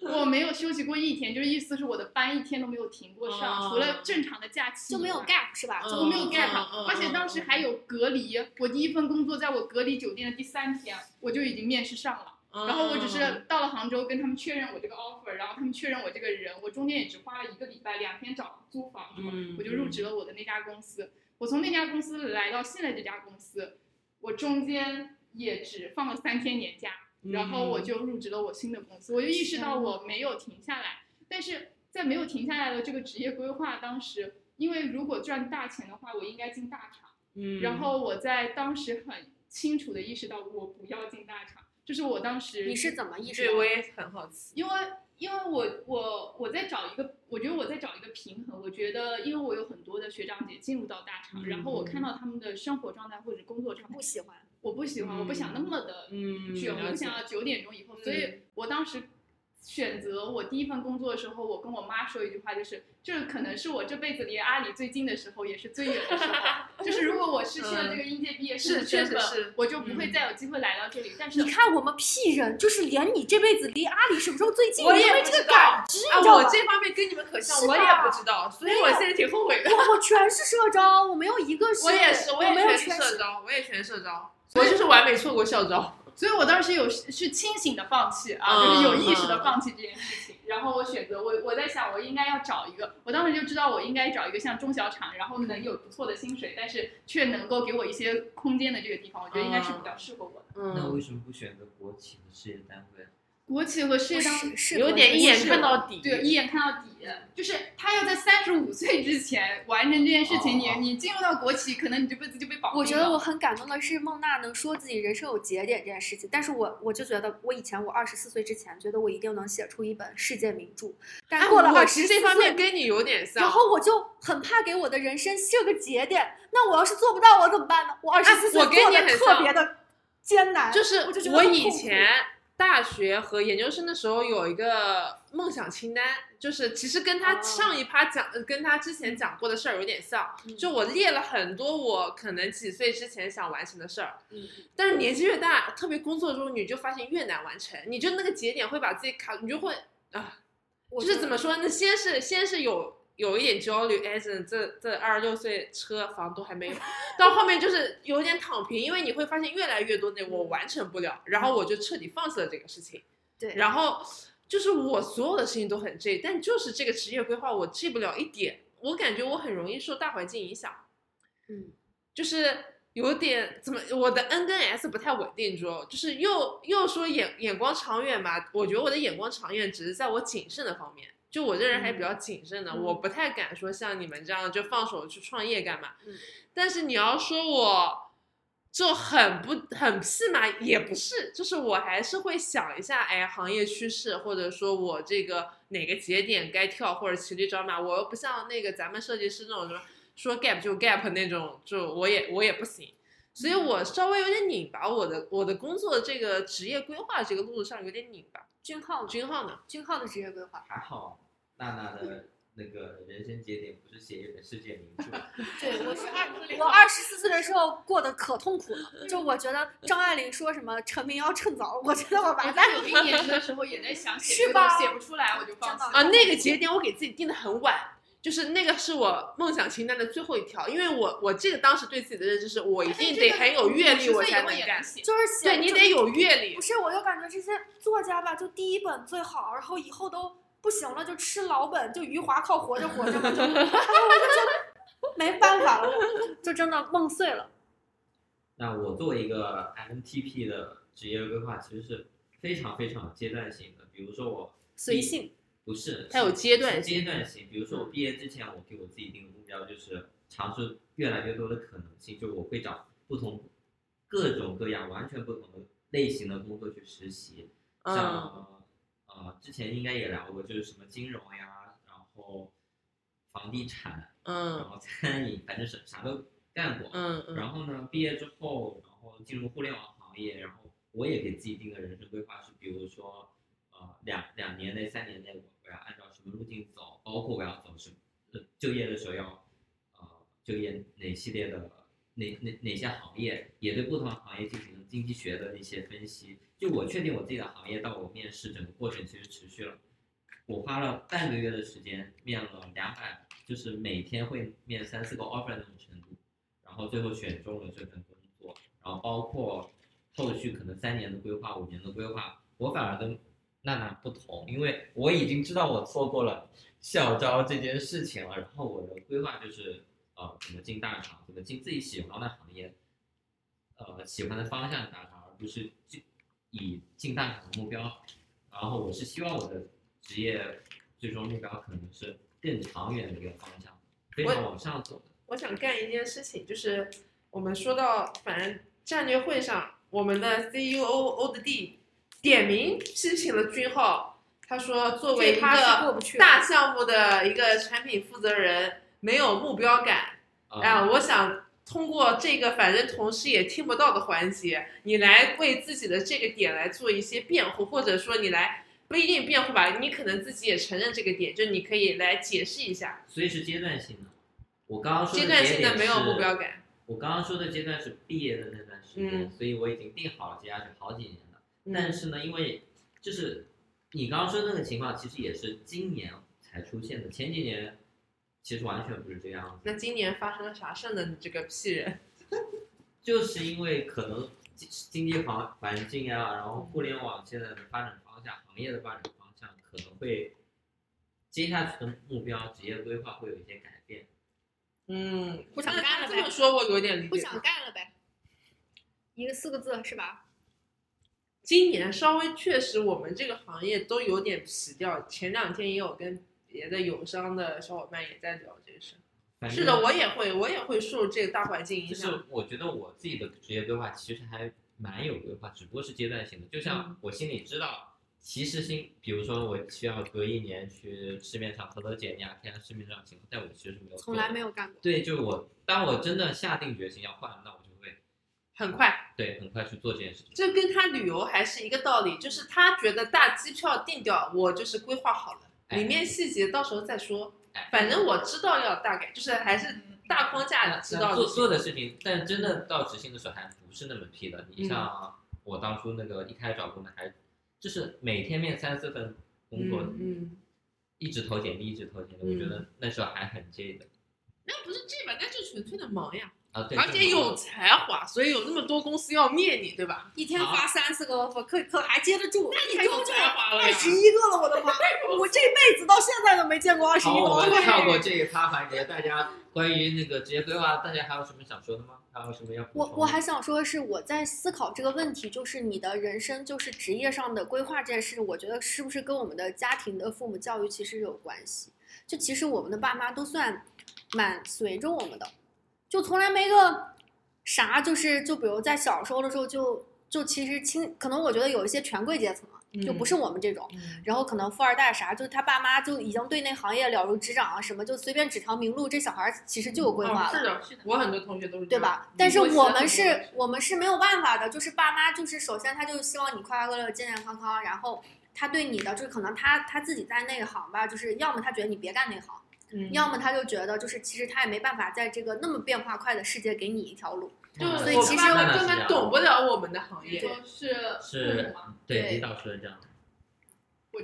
Speaker 1: 我没有休息过一天，就是意思是我的班一天都没有停过上，
Speaker 2: 哦
Speaker 1: 除了正常的假期
Speaker 3: 就没有 gap 是吧？
Speaker 2: 嗯
Speaker 3: 就
Speaker 1: 我没有
Speaker 2: 嗯
Speaker 1: gap，、
Speaker 2: 嗯
Speaker 1: 而且当时还有隔离。我第一份工作在我隔离酒店的第三天，我就已经面试上了。然后我只
Speaker 2: 嗯
Speaker 1: 是到了杭州跟他们确认我这个 offer，然后他们确认我这个人，我中间也只花了一个礼拜，两天找租房，
Speaker 2: 嗯
Speaker 1: 我就入职了我的那家公司。我从那家公司来到现在这家公司，我中间也只放了三天年假，然后我就入职了我新的公司。我就意识到我没有停下来，但是在没有停下来的这个职业规划当时，因为如果赚大钱的话，我应该进大厂。
Speaker 2: 嗯，
Speaker 1: 然后我在当时很清楚的意识到，我不要进大厂，就是我当时
Speaker 3: 你是怎么意识
Speaker 2: 对，
Speaker 3: 到的？
Speaker 2: 我也很好奇，
Speaker 1: 因为因为我我我在找一个，我觉得我在找一个平衡。我觉得，因为我有很多的学长姐进入到大厂，
Speaker 2: 嗯
Speaker 1: 然后我看到他们的生活状态或者工作状态
Speaker 3: 不，喜欢，
Speaker 1: 我不喜欢，我不想那么的
Speaker 2: 嗯，
Speaker 1: 卷，我不想要九点钟以后，
Speaker 2: 嗯
Speaker 1: 所以我当时选择我第一份工作的时候，我跟我妈说一句话，就是这可能是我这辈子离阿里最近的时候，也是最远的时候。就是如果我失去了这个应届毕业生的
Speaker 2: 是确
Speaker 1: 身份
Speaker 2: 实是
Speaker 1: 我就不会
Speaker 2: 嗯
Speaker 1: 再有机会来到这里。但是
Speaker 3: 你看我们屁人，就是连你这辈子离阿里什么时候最近，
Speaker 2: 我也
Speaker 3: 没这个
Speaker 2: 不知道
Speaker 3: 感知，
Speaker 2: 啊，
Speaker 3: 你知道吧？
Speaker 2: 我这方面跟你们可像，我也不知道，所以我现在挺后悔的。
Speaker 3: 我我全是社招，我没有一个是，
Speaker 2: 我也是，
Speaker 3: 我
Speaker 2: 也全是
Speaker 3: 没有全
Speaker 2: 社招，我也全社招，我就是完美错过校招。
Speaker 1: 所以我当时有是清醒的放弃啊，
Speaker 2: 嗯
Speaker 1: 就是有意识的放弃这件事情。然后我选择我我在想，我应该要找一个，我当时就知道我应该找一个像中小厂，然后能有不错的薪水，但是却能够给我一些空间的这个地方，我觉得应该是比较适合我的。
Speaker 2: 嗯，
Speaker 4: 那为什么不选择国企的事业单位？
Speaker 1: 国企和事业单
Speaker 3: 是是
Speaker 2: 有点一眼看到底。
Speaker 1: 对，一眼看到底，就是他要在三十五岁之前完成这件事情。
Speaker 4: 哦
Speaker 1: 你你进入到国企，可能你这辈子就被绑定了。
Speaker 3: 我觉得我很感动的是孟娜能说自己人生有节点这件事情，但是我我就觉得我以前我二十四岁之前觉得我一定能写出一本世界名著，但过了
Speaker 2: 我
Speaker 3: 二十四
Speaker 2: 其实这方面
Speaker 3: 岁，
Speaker 2: 跟你有点像。
Speaker 3: 然后我就很怕给我的人生设个节点，那我要是做不到我怎么办呢？我二十四岁
Speaker 2: 跟
Speaker 3: 做的
Speaker 2: 你
Speaker 3: 特别的艰难，
Speaker 2: 就是
Speaker 3: 我
Speaker 2: 以前大学和研究生的时候有一个梦想清单，就是其实跟他
Speaker 3: 哦
Speaker 2: 上一趴讲，呃跟他之前讲过的事儿有点像，
Speaker 3: 嗯
Speaker 2: 就我列了很多我可能几岁之前想完成的事儿，
Speaker 3: 嗯
Speaker 2: 但是年纪越大，特别工作中你就发现越难完成，你就那个节点会把自己卡，你就会啊，就是怎么说呢？先是先是有有一点焦虑，哎，这这这二十六岁车房都还没有，到后面就是有点躺平，因为你会发现越来越多的我完成不了，然后我就彻底放弃了这个事情。
Speaker 3: 对，
Speaker 2: 然后就是我所有的事情都很 J，但就是这个职业规划我 J 不了一点，我感觉我很容易受大环境影响。
Speaker 3: 嗯，
Speaker 2: 就是有点怎么，我的 N 跟 S 不太稳定，主要就是又又说眼眼光长远吧。我觉得我的眼光长远只是在我谨慎的方面，就我这人还比较谨慎的，
Speaker 3: 嗯。
Speaker 2: 我不太敢说像你们这样就放手去创业干嘛。
Speaker 3: 嗯。
Speaker 2: 但是你要说我就很不很屁嘛，也不是，就是我还是会想一下，哎，行业趋势，或者说我这个哪个节点该跳或者骑驴找马，我又不像那个咱们设计师那种什么说 gap 就 gap 那种，就我也我也不行，所以我稍微有点拧巴，我的我的工作这个职业规划这个路上有点拧巴。
Speaker 3: 君浩呢，
Speaker 2: 君浩呢？
Speaker 3: 君浩的职业规划，
Speaker 4: 还好，娜娜的 那个人生节点不是写一本世界名著，
Speaker 3: 对我是二 我二十四岁的时候过得可痛苦了，就我觉得张爱玲说什么成名要趁早，我觉得我
Speaker 1: 我
Speaker 3: 完蛋
Speaker 1: 在有一年级的时候也在想写这个
Speaker 3: 是吧
Speaker 1: 写不出来我就放弃。
Speaker 2: 啊，那个节点我给自己定的很晚，就是那个是我梦想清单的最后一条，因为我我这个当时对自己的认知是我一定得很有阅历我才能干，
Speaker 1: 写。
Speaker 3: 就是写
Speaker 2: 对你得有阅历
Speaker 3: 不。是，我就感觉这些作家吧，就第一本最好，然后以后都不行了，就吃老本，就余华靠活着活着嘛，就，然后我就觉得没办法了，就真的梦碎了。
Speaker 4: 那我作为一个 MTP 的职业规划，其实是非常非常有阶段性的。比如说我
Speaker 3: 随性，
Speaker 4: 不是，
Speaker 2: 它有阶段性
Speaker 4: 阶段性。比如说我毕业之前，我给我自己定的目标就是尝试越来越多的可能性，就我会找不同各种各样完全不同的类型的工作去实习，
Speaker 2: 嗯
Speaker 4: 像呃之前应该也聊过，就是什么金融呀，然后房地产，然
Speaker 2: 嗯
Speaker 4: 后餐饮，反正是啥都干过。
Speaker 2: 嗯嗯，
Speaker 4: 然后呢，毕业之后，然后进入互联网行业，然后我也给自己定的人生规划是，比如说，呃，两两年内、三年内，我要按照什么路径走，包括我要走什么，呃就业的时候要，呃，就业哪系列的哪哪哪些行业，也对不同行业进行经济学的一些分析。就我确定我自己的行业，到我面试整个过程其实持续了，我花了半个月的时间面了两百，就是每天会面三四个 offer 那种程度。然后最后选中了这份工作，然后包括后续可能三年的规划、五年的规划，我反而跟娜娜不同，因为我已经知道我错过了校招这件事情了，然后我的规划就是呃怎么进大厂，怎么进自己喜欢的行业，呃喜欢的方向大厂，而不是进以进大厂的目标，然后我是希望我的职业最终目标可能是更长远的一个方向，非常往上走的。
Speaker 2: 我想干一件事情，就是我们说到，反正战略会上，我们的 CEO 欧的 D 点名批评了君浩，他说作为一个大项目的一个产品负责人，没有目标感。啊，我想通过这个反正同事也听不到的环节，你来为自己的这个点来做一些辩护，或者说你来不一定辩护吧，你可能自己也承认这个点，就你可以来解释一下。
Speaker 4: 所以是阶段性的。我刚刚说的
Speaker 2: 阶段性的没有目标感。
Speaker 4: 我刚刚说的阶段是毕业的那段时间，
Speaker 2: 嗯
Speaker 4: 所以我已经定好了接下去好几年但是呢，因为就是你刚刚说的那个情况，其实也是今年才出现的，前几年其实完全不是这样子。
Speaker 2: 那今年发生了啥事呢？你这个屁人！
Speaker 4: 就是因为可能经经济环环境啊，然后互联网现在的发展方向、行业的发展方向，可能会接下去的目标、职业规划会有一些改变。
Speaker 2: 嗯，
Speaker 3: 不想
Speaker 2: 那
Speaker 3: 干了呗
Speaker 2: 这么说，我有点理解。
Speaker 3: 不想干了呗，一个四个字是吧？
Speaker 2: 今年稍微确实我们这个行业都有点皮掉。前两天也有跟别的友商的小伙伴也在聊这个事。是的，我也会，我也会受这个大环境影响
Speaker 4: 就是。我觉得我自己的职业规划其实还蛮有规划，只不过是阶段性的。就
Speaker 2: 嗯
Speaker 4: 像我心里知道，其实心，比如说我需要隔一年去市面上投投简历啊，看看市面上情况，但我其实是没有。
Speaker 3: 从来没有干过。
Speaker 4: 对，就我当我真的下定决心要换，那我就会
Speaker 2: 很快，
Speaker 4: 对很快去做这件事情。
Speaker 2: 这跟他旅游还是一个道理，就是他觉得大机票定掉，我就是规划好了，
Speaker 4: 哎
Speaker 2: 里面细节到时候再说。
Speaker 4: 哎
Speaker 2: 反正我知道要大概，就是还是大框架
Speaker 4: 的
Speaker 2: 知道
Speaker 4: 做做的事情，但真的到执行的时候还不是那么批的。你
Speaker 2: 嗯
Speaker 4: 像我当初那个一开始找工作还，就是每天面三四份工作，
Speaker 2: 嗯嗯，
Speaker 4: 一直投简历，一直投简历，
Speaker 2: 嗯
Speaker 4: 我觉得那时候还很 J 的
Speaker 2: 那不是这吧？那就纯粹的忙呀，
Speaker 4: 啊。对，
Speaker 2: 而且有才华，所以有那么多公司要灭你，对吧？
Speaker 3: 一天发三四个 offer，可可还接得住？
Speaker 2: 那你还有才华了
Speaker 3: 二十一个了，我的妈！我这辈子到现在都没见过二十一
Speaker 4: 好，
Speaker 3: 个
Speaker 4: 我们
Speaker 3: offer。
Speaker 4: 跳过这一趴环节，大家关于那个职业规划，大家还有什么想说的吗？还还有什么要
Speaker 3: 我？我还想说的是，我在思考这个问题，就是你的人生，就是职业上的规划这件事，我觉得是不是跟我们的家庭的父母教育其实有关系？就其实我们的爸妈都算蛮随着我们的，就从来没个啥，就是就比如在小时候的时候就就其实亲，可能我觉得有一些权贵阶层啊，就不是我们这种，
Speaker 2: 嗯
Speaker 3: 然后可能富二代啥，就是他爸妈就已经对那行业了如指掌啊，什么就随便指条明路，这小孩儿其实就有规划了。
Speaker 2: 哦是的，
Speaker 1: 是的
Speaker 2: 我很多同学都是这样
Speaker 3: 对吧？
Speaker 2: 嗯
Speaker 3: 但是
Speaker 1: 我
Speaker 3: 们是我们是没有办法的，就是爸妈就是首先他就希望你快快乐乐、健健康康，然后他对你的就是可能他他自己在那个行吧，就是要么他觉得你别干那行，
Speaker 2: 嗯
Speaker 3: 要么他就觉得就是其实他也没办法在这个那么变化快的世界给你一条路。
Speaker 2: 就是
Speaker 3: 所以其实
Speaker 2: 我根本懂不了我们的行业。
Speaker 1: 就是
Speaker 4: 是？
Speaker 3: 对
Speaker 4: 对领导说的这样。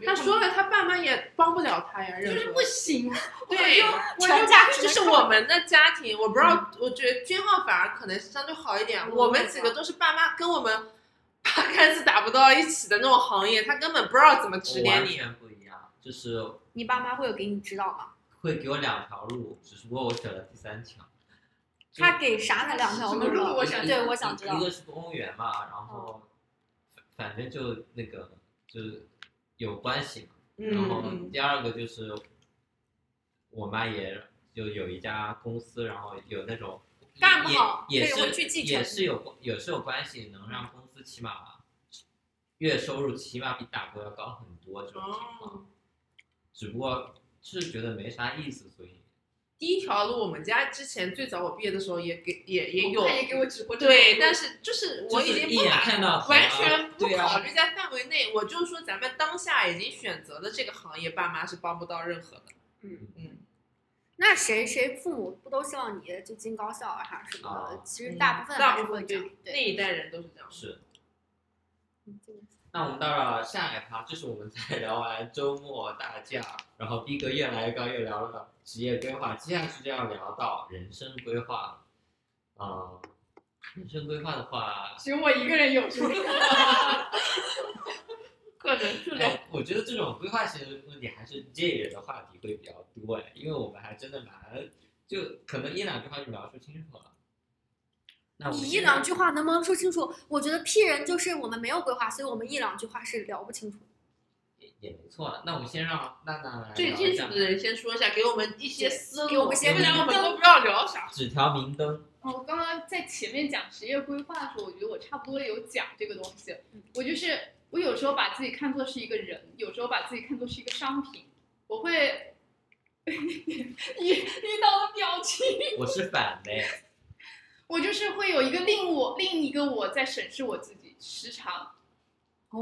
Speaker 2: 他说了，他爸妈也帮不了他呀，
Speaker 1: 就是不行，
Speaker 2: 对，
Speaker 1: 我就
Speaker 3: 全家
Speaker 2: 这是我们的家庭，我不知道，我觉得君浩反而可能相对好一点。我们几个都是爸妈跟我们 八竿子打不到一起的那种行业，他根本不知道怎么指点你。
Speaker 4: 完全不一样，就是
Speaker 3: 你爸妈会有给你指导吗？
Speaker 4: 会给我两条路，只不过我选了第三条。
Speaker 3: 他给啥那两条
Speaker 1: 路我想
Speaker 3: 对，我想知道
Speaker 4: 一。个是公务员嘛，然后反反正就那个就是有关系嘛。然后
Speaker 2: 嗯，
Speaker 4: 第二个就是我妈也就有一家公司，然后有那种
Speaker 3: 干不好
Speaker 4: 也是
Speaker 3: 继
Speaker 4: 也是有也是有关系，能让公司起码月收入起码比打工要高很多这种情况。
Speaker 2: 哦，
Speaker 4: 只不过是觉得没啥意思，所以
Speaker 2: 第一条路，我们家之前最早我毕业的时候也给也也有
Speaker 1: 他，也给我指过
Speaker 2: 对，但是就是我已经不完
Speaker 4: 啊
Speaker 2: 全不考虑在范围内，我就说咱们当下已经选择的这个行业，爸妈是帮不到任何的。
Speaker 3: 嗯
Speaker 2: 嗯，
Speaker 3: 那谁谁父母不都希望你就进高校啊啥什么的？
Speaker 4: 啊
Speaker 3: 其实大部分
Speaker 2: 大部分对。那，一代人都是这样。
Speaker 4: 是。那我们到了下一趴，就是我们在聊完周末大假，然后逼格越来越高，又聊了职业规划，接下去就要聊到人生规划了。啊、人生规划的话，
Speaker 1: 只有我一个人有是不是？
Speaker 2: 可能是的。
Speaker 4: 哎，我觉得这种规划型的问题还是 J 人的话题会比较多哎，因为我们还真的蛮，就可能一两句话就描述清楚了。那我们
Speaker 3: 你一两句话能不能说清楚？我觉得 P 人就是我们没有规划，所以我们一两句话是聊不清楚。
Speaker 4: 也也没错。那我们先让娜娜来
Speaker 2: 最
Speaker 4: 聊一下
Speaker 2: 清楚的人先说一下，给我们一些思路，
Speaker 3: 给我们一些
Speaker 2: 不然我们都不知道聊啥。
Speaker 4: 指条明灯。
Speaker 1: 哦，我刚刚在前面讲职业规划的时候，我觉得我差不多有讲这个东西。我就是我有时候把自己看作是一个人，有时候把自己看作是一个商品。我会 遇遇到的表情，
Speaker 4: 我是反的，
Speaker 1: 我就是会有一个另我另一个我在审视我自己，时常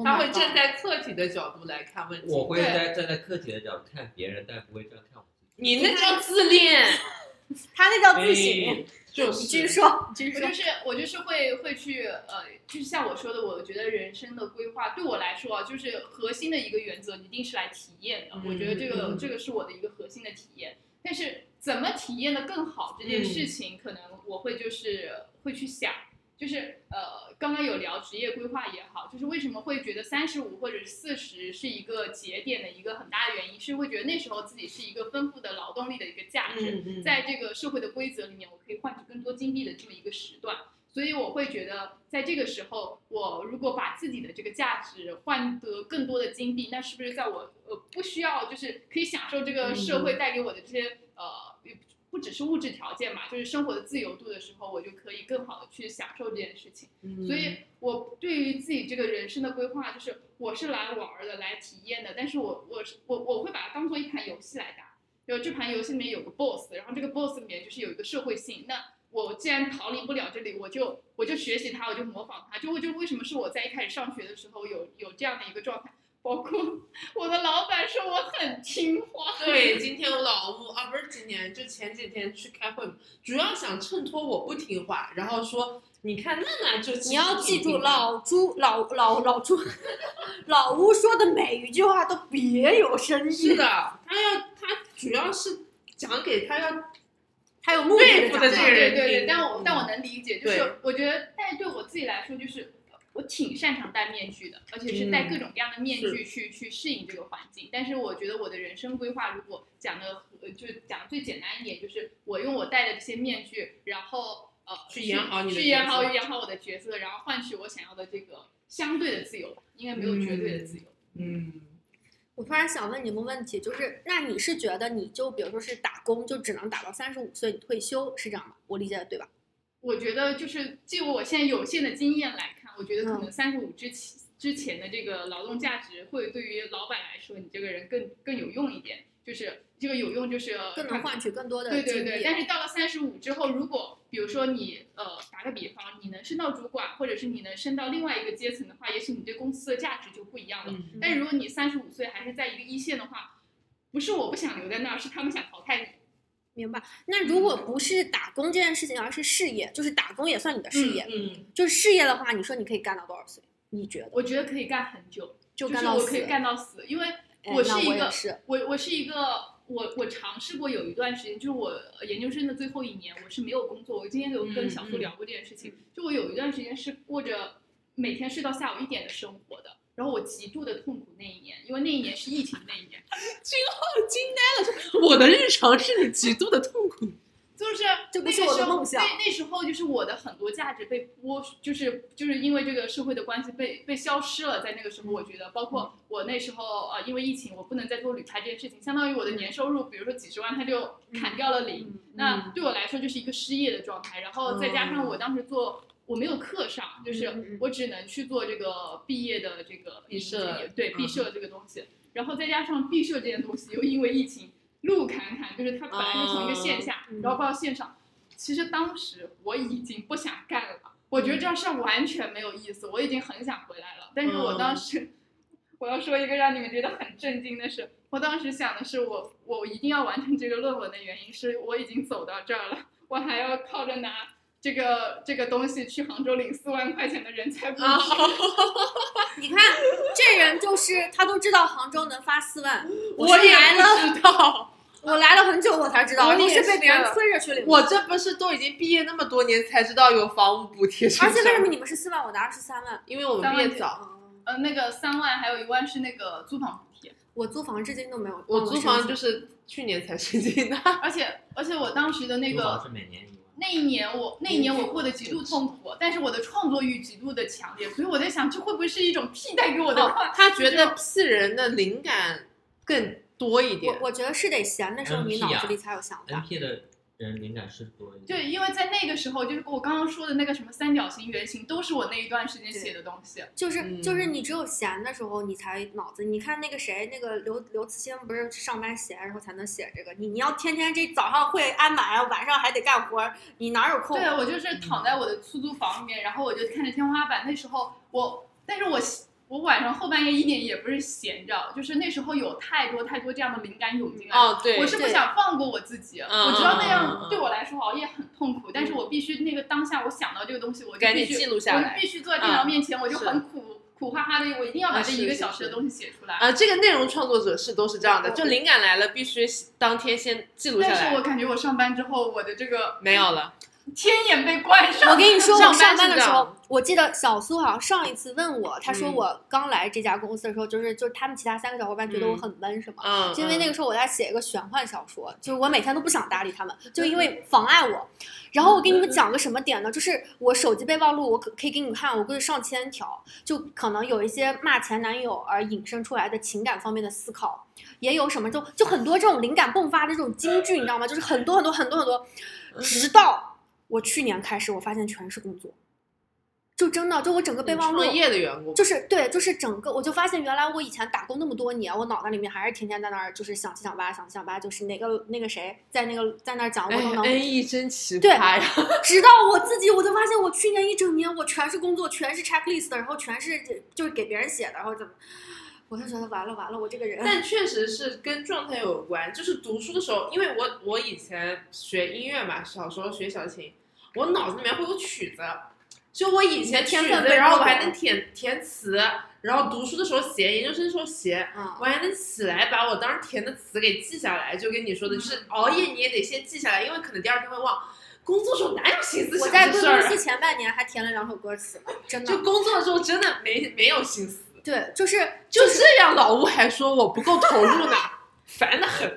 Speaker 2: 他会站在客体的角度来看问题。
Speaker 4: 我会在站在客体的角度看别人，但不会这样看我自己。
Speaker 2: 你那叫自恋，
Speaker 3: 他那叫自省。
Speaker 4: 哎
Speaker 2: 就是
Speaker 3: 你继续说，你继续说
Speaker 1: 我就。是我就是会会去呃，就是像我说的，我觉得人生的规划对我来说啊，就是核心的一个原则一定是来体验的。
Speaker 2: 嗯
Speaker 1: 我觉得这个、
Speaker 2: 嗯
Speaker 1: 这个是我的一个核心的体验。但是怎么体验的更好这件事情，可能我会就是会去想，就是呃，刚刚有聊职业规划也好，就是为什么会觉得三十五或者是四十是一个节点的一个很大的原因，是会觉得那时候自己是一个丰富的劳动力的一个价值。在这个社会的规则里面，我可以换取更多金币的这么一个时段。所以我会觉得，在这个时候，我如果把自己的这个价值换得更多的金币，那是不是在我呃不需要就是可以享受这个社会带给我的这些呃不只是物质条件嘛，就是生活的自由度的时候，我就可以更好的去享受这件事情。
Speaker 2: 嗯
Speaker 1: 所以我对于自己这个人生的规划，就是我是来玩儿的，来体验的，但是我我是我我会把它当做一盘游戏来打。就这盘游戏里面有个 boss，然后这个 boss 里面就是有一个社会性。那我既然逃离不了这里，我就我就学习他，我就模仿他。就我就为什么是我在一开始上学的时候有有这样的一个状态，包括我的老板说我很听话。
Speaker 2: 对，今天我老吴啊，不是今天，就前几天去开会，主要想衬托我不听话，然后说，你看娜娜就
Speaker 3: 你要记住，老朱 老老老朱老吴说的每一句话都别有深意，
Speaker 2: 是的，他要他主要是讲给他要
Speaker 3: 还有目的
Speaker 2: 的
Speaker 3: 讲
Speaker 2: 这个人
Speaker 1: 对对对，但我但我能理解，就是我觉得，但是对我自己来说，就是我挺擅长戴面具的，而且是戴各种各样的面具去、去适应这个环境。但是我觉得我的人生规划，如果讲的呃，就讲的最简单一点，就是我用我戴的这些面具，然后呃
Speaker 2: 去演好你的
Speaker 1: 去演好演好我的角色，然后换取我想要的这个相对的自由，应该没有绝对的自由。
Speaker 2: 嗯，
Speaker 3: 我突然想问你们问题，就是那你是觉得你就比如说是打工，就只能打到三十五岁你退休，是这样吗？我理解的对吧？
Speaker 1: 我觉得就是就我现在有限的经验来看，我觉得可
Speaker 3: 嗯
Speaker 1: 能三十五之前之前的这个劳动价值会对于老板来说，你这个人更更有用一点。就是这个有用，就是
Speaker 3: 更能换取更多的
Speaker 1: 对对对，但是到了三十五之后，如果比如说你呃打个比方，你能升到主管，或者是你能升到另外一个阶层的话，也许你对公司的价值就样了。
Speaker 2: 嗯
Speaker 1: 但是如果你三十五岁还是在一个一线的话，不是我不想留在那儿，是他们想淘汰你。
Speaker 3: 明白？那如果不是打工这件事情，而是事业，就是打工也算你的事业，
Speaker 2: 嗯，
Speaker 3: 就是事业的话，你说你可以干到多少岁？你觉得
Speaker 1: 我觉得可以干很久，
Speaker 3: 就干到死？
Speaker 1: 是我可以干到死，因为我是一个
Speaker 3: 我是，
Speaker 1: 我我是一个，我我尝试过有一段时间，就是我研究生的最后一年，我是没有工作。我今天有跟小苏聊过这件事情，就我有一段时间是过着每天睡到下午一点的生活的，然后我极度的痛苦那一年，因为那一年是疫情那一年，惊浩惊呆了
Speaker 2: 我的日常是你极度的痛苦。
Speaker 1: 就是
Speaker 3: 这不是我的
Speaker 1: 那个时候
Speaker 3: 梦想
Speaker 1: 那那时候就是我的很多价值被剥，就是就是因为这个社会的关系被被消失了。在那个时候，我觉得，包括我那时候呃，因为疫情，我不能再做旅拍这件事情，相当于我的年收入，比如说几十万，它就砍掉了零。
Speaker 3: 嗯
Speaker 1: 那对我来说就是一个失业的状态，然后再加上我当时做。我没有课上，就是
Speaker 3: 嗯
Speaker 1: 我只能去做这个毕业的这个
Speaker 2: 毕设嗯
Speaker 1: 对毕设这个东西，然后再加上毕设这件东西又因为疫情路坎坎，就是它本来是从一个线下，
Speaker 3: 嗯。
Speaker 1: 然后到线上，其实当时我已经不想干了，我觉得这样事完全没有意思，我已经很想回来了。但是我当时，我要说一个让你们觉得很震惊的事，我当时想的是我我一定要完成这个论文的原因是我已经走到这儿了，我还要靠着拿这个这个东西去杭州领四万块钱的人才补贴。
Speaker 3: 你看这人就是他都知道杭州能发四万，
Speaker 2: 我也
Speaker 3: 来了，
Speaker 2: 知道，
Speaker 3: 我来了很久我才知道，
Speaker 2: 我也
Speaker 3: 是被别人
Speaker 2: 是
Speaker 3: 催着去领的。
Speaker 2: 我这不是都已经毕业那么多年才知道有房屋补贴
Speaker 3: 而且为什么你们是四万，我拿的是三万？
Speaker 2: 因为我们毕业早，
Speaker 3: 嗯
Speaker 1: 呃，那个三万还有一万是那个租房补贴，
Speaker 3: 我租房至今都没有。
Speaker 2: 我租房就是去年才申请的。
Speaker 1: 而且而且我当时的那
Speaker 4: 租房
Speaker 1: 个
Speaker 4: 是每年一万。
Speaker 1: 那一年我那一年我过得极度痛苦，但是我的创作欲极度的强烈，所以我在想这会不会是一种替代给我的
Speaker 2: 哦？，他觉得 P 人的灵感更多一点
Speaker 3: 我。我觉得是得闲的时候，你脑子里才有想法。
Speaker 4: NP 的人灵感是多一点。
Speaker 1: 对，因为在那个时候，就是我刚刚说的那个什么三角形、圆形，都是我那一段时间写的东西。
Speaker 3: 就是
Speaker 2: 嗯
Speaker 3: 就是你只有闲的时候，你才脑子。你看那个谁，那个刘刘慈欣不是上班闲，然后才能写这个。你你要天天这早上会安满，晚上还得干活，你哪有空？
Speaker 1: 对，我就是躺在我的出租房里面，然后我就看着天花板。那时候我，但是我我晚上后半夜一点也不是闲着，就是那时候有太多太多这样的灵感涌进来。
Speaker 2: 哦，对，
Speaker 1: 我是不想放过我自己，
Speaker 2: 嗯
Speaker 1: 我知道那样
Speaker 2: 嗯
Speaker 1: 对我来说熬夜很痛苦，但是我必须那个当下我想到这个东西，我必须
Speaker 2: 记录下来
Speaker 1: 我必须坐在电脑面前，我就很苦苦哈哈的，我一定要把这一个小时的东西写出来。
Speaker 2: 啊，这个内容创作者是都是这样的，就灵感来了必须当天先记录下来
Speaker 1: 但是我，感觉我上班之后，我的这个
Speaker 2: 没有了。
Speaker 1: 天眼被关上。
Speaker 3: 我跟你说，我上
Speaker 2: 班
Speaker 3: 的时候，我记得小苏好像上一次问我，他说
Speaker 2: 嗯
Speaker 3: 我刚来这家公司的时候，就是就是他们其他三个小伙伴觉得我
Speaker 2: 嗯
Speaker 3: 很闷，是吗？
Speaker 2: 嗯，
Speaker 3: 就因为那个时候我在写一个玄幻小说，就是我每天都不想搭理他们，就因为妨碍我。然后我给你们讲个什么点呢？就是我手机备忘录，我可可以给你们看，我估计上千条，就可能有一些骂前男友而引申出来的情感方面的思考，也有什么就就很多这种灵感迸发的这种金句，你知道吗？就是很多很多很多很多，直到我去年开始，我发现全是工作，就真的就我整个备忘录
Speaker 2: 创业的员工，
Speaker 3: 就是对，就是整个我就发现原来我以前打工那么多年，我脑袋里面还是天天在那儿就是想七想八想七想八，就是哪个那个谁在那个在那儿讲我
Speaker 2: 哎
Speaker 3: 都能，
Speaker 2: 恩义真奇葩呀！
Speaker 3: 直到我自己我就发现我去年一整年我全是工作，全是 checklist，的然后全是就是给别人写的，然后怎么，我就觉得完了完了，我这个人，
Speaker 2: 但确实是跟状态有关，就是读书的时候，因为我我以前学音乐嘛，小时候学小提琴，我脑子里面会有曲子，就我以前曲子，
Speaker 3: 天分
Speaker 2: 然后我还能填填词，然后读书的时候写，研究生的时候写，
Speaker 3: 嗯
Speaker 2: 我还能起来把我当时填的词给记下来，就跟你说的，就是熬夜你也得先记下来，因为可能第二天会忘。工作时候哪有心思
Speaker 3: 我在？公司前半年还填了两首歌词，真的
Speaker 2: 就工作的时候真的没没有心思。
Speaker 3: 对，就是
Speaker 2: 就这样，老吴还说我不够投入呢，烦得很，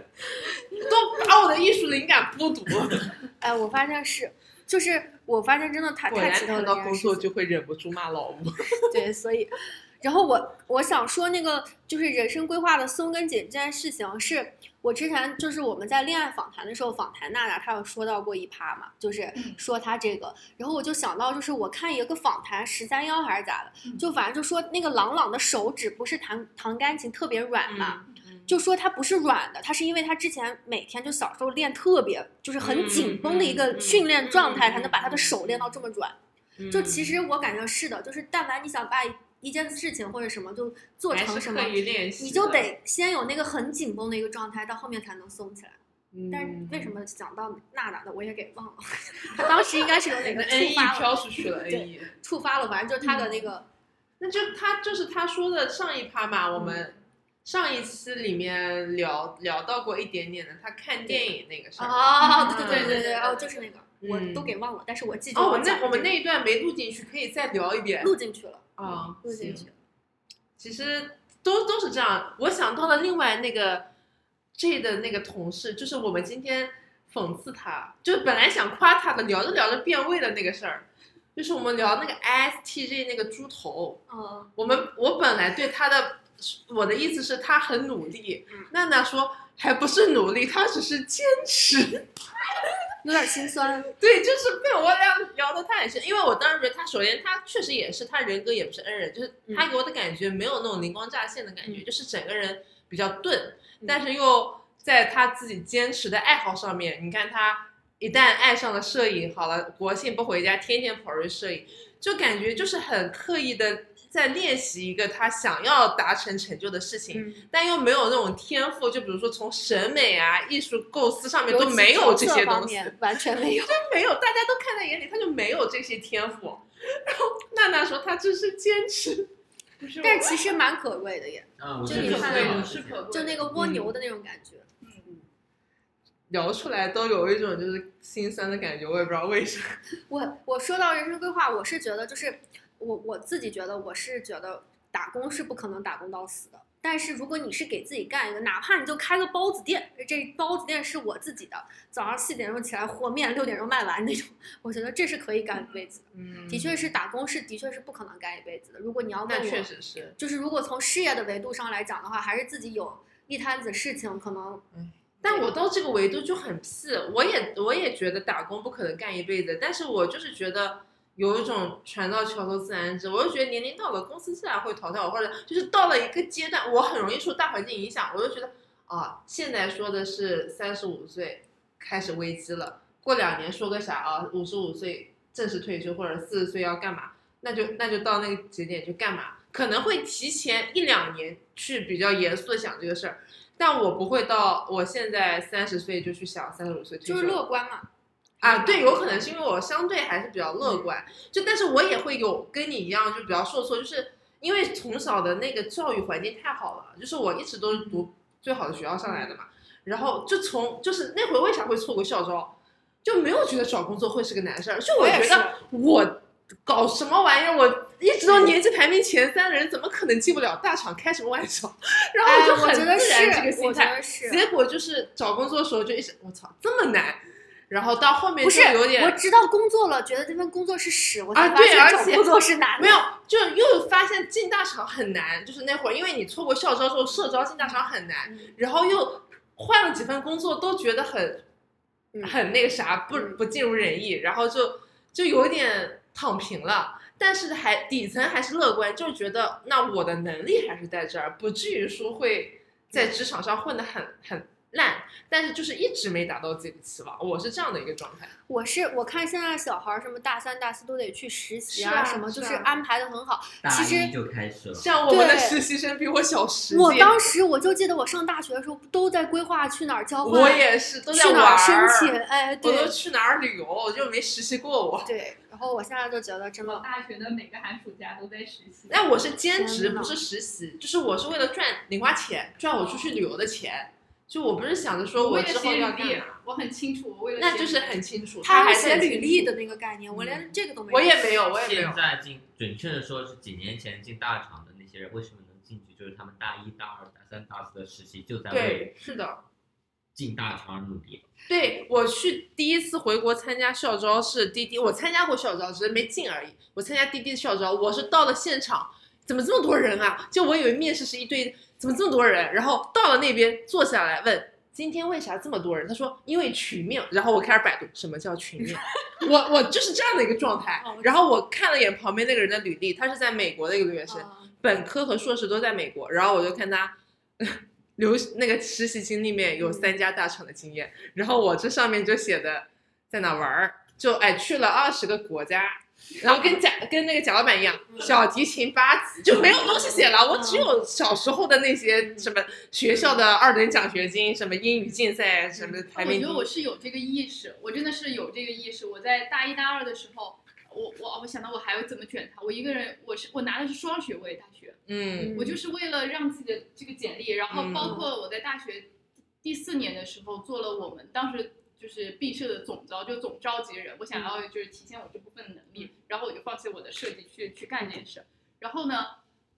Speaker 2: 都把我的艺术灵感剥夺。
Speaker 3: 哎，我发现是，就是我发现真的太太奇特了
Speaker 2: 谈到工作。就会忍不住骂老吴。
Speaker 3: 对，所以，然后我我想说那个就是人生规划的松跟紧这件事情，是我之前就是我们在恋爱访谈的时候访谈娜娜，她有说到过一趴嘛，就是
Speaker 1: 嗯
Speaker 3: 说她这个，然后我就想到就是我看一个访谈十三幺还是咋的，
Speaker 1: 嗯
Speaker 3: 就反正就说那个朗朗的手指不是弹弹钢琴特别软嘛。
Speaker 2: 嗯
Speaker 3: 就说它不是软的，它是因为他之前每天就小时候练特别，就是很紧绷的一个训练状态，
Speaker 2: 嗯
Speaker 3: 才能把他的
Speaker 2: 嗯
Speaker 3: 手练到这么软。
Speaker 2: 嗯
Speaker 3: 就其实我感觉是的，就是但凡你想把一件事情或者什么就做成什么你就得先有那个很紧绷的一个状态，到后面才能松起来。
Speaker 2: 嗯。
Speaker 3: 但是为什么想到娜娜的，我也给忘了。他当时应该是有哪个
Speaker 2: 你的 N
Speaker 3: 触
Speaker 2: E
Speaker 3: 发了，
Speaker 2: 飘出去了
Speaker 3: 对
Speaker 2: ，N E。
Speaker 3: 触发了，反正就是他的那个，
Speaker 2: 那就他就是他说的上一趴嘛，我
Speaker 3: 嗯
Speaker 2: 们上一期里面聊聊到过一点点的，他看电影那个事儿。
Speaker 3: 哦，对
Speaker 2: 嗯
Speaker 3: 对对对对，哦，就是那个，我
Speaker 2: 嗯
Speaker 3: 都给忘了，但是我记住
Speaker 2: 哦，我那我们那一段没录进去，可以再聊一遍。
Speaker 3: 录进去了，
Speaker 2: 啊，
Speaker 3: 录进去
Speaker 2: 了。其实都都是这样。我想到了另外那个 J 的那个同事，就是我们今天讽刺他，就是本来想夸他的，聊着聊着变味的那个事儿，就是我们聊那个 ISTJ 那个猪头。
Speaker 3: 嗯，
Speaker 2: 我们我本来对他的我的意思是他很努力
Speaker 3: 嗯，
Speaker 2: 娜娜说还不是努力，他只是坚持。
Speaker 3: 有点心酸。
Speaker 2: 对，就是被我俩聊的太深，因为我当时觉得他首先他确实也是他人格也不是恩人，就是他给我的感觉没有那种灵光乍现的感觉，
Speaker 3: 嗯
Speaker 2: 就是整个人比较钝，
Speaker 3: 嗯
Speaker 2: 但是又在他自己坚持的爱好上面，你看他一旦爱上了摄影，好了，国庆不回家，天天跑去摄影，就感觉就是很刻意的在练习一个他想要达成成就的事情。
Speaker 3: 嗯，
Speaker 2: 但又没有那种天赋，就比如说从审美啊、艺术构思上面都没有这些东西，
Speaker 3: 完全没有。
Speaker 2: 没有，大家都看在眼里，他就没有这些天赋。然后娜娜说她只是坚持，
Speaker 1: 不是，
Speaker 3: 但是其实蛮可贵的耶，
Speaker 4: 嗯，
Speaker 3: 就你看
Speaker 4: 是
Speaker 1: 可贵
Speaker 3: 就那个蜗牛的那种感觉。
Speaker 2: 嗯聊出来都有一种就是心酸的感觉，我也不知道为啥。
Speaker 3: 我我说到人生规划，我是觉得就是我我自己觉得我是觉得打工是不可能打工到死的。但是如果你是给自己干一个，哪怕你就开个包子店，这包子店是我自己的，早上四点钟起来和面，六点钟卖完那种，我觉得这是可以干一辈子的。
Speaker 2: 嗯
Speaker 3: 的确是打工是的确是不可能干一辈子的。如果你要问
Speaker 2: 那
Speaker 3: 我，
Speaker 2: 确实是。
Speaker 3: 就是如果从事业的维度上来讲的话，还是自己有一摊子事情，可能嗯
Speaker 2: 但我到这个维度就很屁，我也我也觉得打工不可能干一辈子，但是我就是觉得有一种船到桥头自然直，我就觉得年龄到了，公司自然会淘汰我，或者就是到了一个阶段，我很容易受大环境影响，我就觉得啊，现在说的是三十五岁开始危机了，过两年说个啥啊，五十五岁正式退休或者四十岁要干嘛，那就那就到那个节点就干嘛，可能会提前一两年去比较严肃的想这个事儿。但我不会到我现在三十岁就去想三十五岁退休，
Speaker 3: 就是乐观嘛。
Speaker 2: 啊，对，有可能是因为我相对还是比较乐观，就但是我也会有跟你一样就比较受挫，就是因为从小的那个教育环境太好了，就是我一直都是读最好的学校上来的嘛，然后就从就是那会为啥会错过校招，就没有觉得找工作会是个难事儿，就
Speaker 3: 我
Speaker 2: 觉得我搞什么玩意儿，我一直都年级排名前三的人，怎么可能进不了大厂？开什么玩笑？然后
Speaker 3: 哎，
Speaker 2: 就很自然这个心态。结果就是找工作的时候就一直我操这么难，然后到后面
Speaker 3: 不
Speaker 2: 就是有点
Speaker 3: 我知道工作了，觉得这份工作是屎，我才
Speaker 2: 啊
Speaker 3: 发
Speaker 2: 对而且
Speaker 3: 现找工作是难的。
Speaker 2: 没有，就又发现进大厂很难，就是那会儿因为你错过校招之后，社招进大厂很难，
Speaker 3: 嗯
Speaker 2: 然后又换了几份工作都觉得很
Speaker 3: 嗯
Speaker 2: 很那个啥，不
Speaker 3: 嗯
Speaker 2: 不尽如人意，然后就就有点躺平了。但是还底层还是乐观，就是觉得那我的能力还是在这儿，不至于说会在职场上混得很很烂，但是就是一直没达到自己的期望，我是这样的一个状态。
Speaker 3: 我是我看现在小孩儿什么大三、大四都得去实习
Speaker 2: 是啊
Speaker 3: 什么就是
Speaker 2: 啊
Speaker 3: 安排的很好。
Speaker 4: 大
Speaker 3: 其实
Speaker 4: 就开始了，
Speaker 2: 像我们的
Speaker 3: 对
Speaker 2: 实习生比我小十届，
Speaker 3: 我当时我就记得我上大学的时候都在规划去哪儿交换，
Speaker 2: 我也是都在
Speaker 3: 去哪儿
Speaker 2: 玩儿
Speaker 3: 申请，哎，
Speaker 2: 我都
Speaker 3: 对
Speaker 2: 去哪儿旅游，我就没实习过我。
Speaker 3: 对。然后我现在就觉得真的，
Speaker 1: 大学的每个寒暑假都在实习。
Speaker 2: 但我是兼职，不是实习，就是我是为了赚零花钱，赚我出去旅游的钱。就我不是想着说
Speaker 1: 我
Speaker 2: 之后要干嘛，，
Speaker 1: 我很清楚，我为了
Speaker 2: 那就是很清楚。
Speaker 3: 他
Speaker 2: 还
Speaker 3: 写履历的那个概念，我连这个都没有。
Speaker 2: 我也没有，我也没有
Speaker 4: 现。在进，准确的说是几年前进大厂的那些人，为什么能进去？就是他们大一、大二、大三、大四的实习就在为
Speaker 2: 对，是的，
Speaker 4: 进大厂而努力。
Speaker 2: 对我去第一次回国参加校招是滴滴，我参加过校招，只是没进而已。我参加滴滴的校招，我是到了现场，怎么这么多人啊？就我以为面试是一堆，怎么这么多人？然后到了那边坐下来问。今天为啥这么多人？他说因为群面，然后我开始百度什么叫群面，我我就是这样的一个状态。然后我看了眼旁边那个人的履历，他是在美国的一个留学生，本科和硕士都在美国。然后我就看他 留那个实习经历面有三家大厂的经验，然后我这上面就写的在哪玩儿，就哎去了二十个国家。然后跟贾跟那个贾老板一样，小提琴八级就没有东西写了。我只有小时候的那些什么学校的二等奖学金，什么英语竞赛，什么排名。
Speaker 1: 我觉得我是有这个意识，我真的是有这个意识。我在大一大二的时候，我我我想到我还要怎么卷它。我一个人，我是我拿的是双学位大学，
Speaker 2: 嗯，
Speaker 1: 我就是为了让自己的这个简历，然后包括我在大学第四年的时候做了我们当时。就是毕设的总招，就总召集人，我想要就是体现我这部分的能力，然后我就放弃我的设计去去干这件事。然后呢，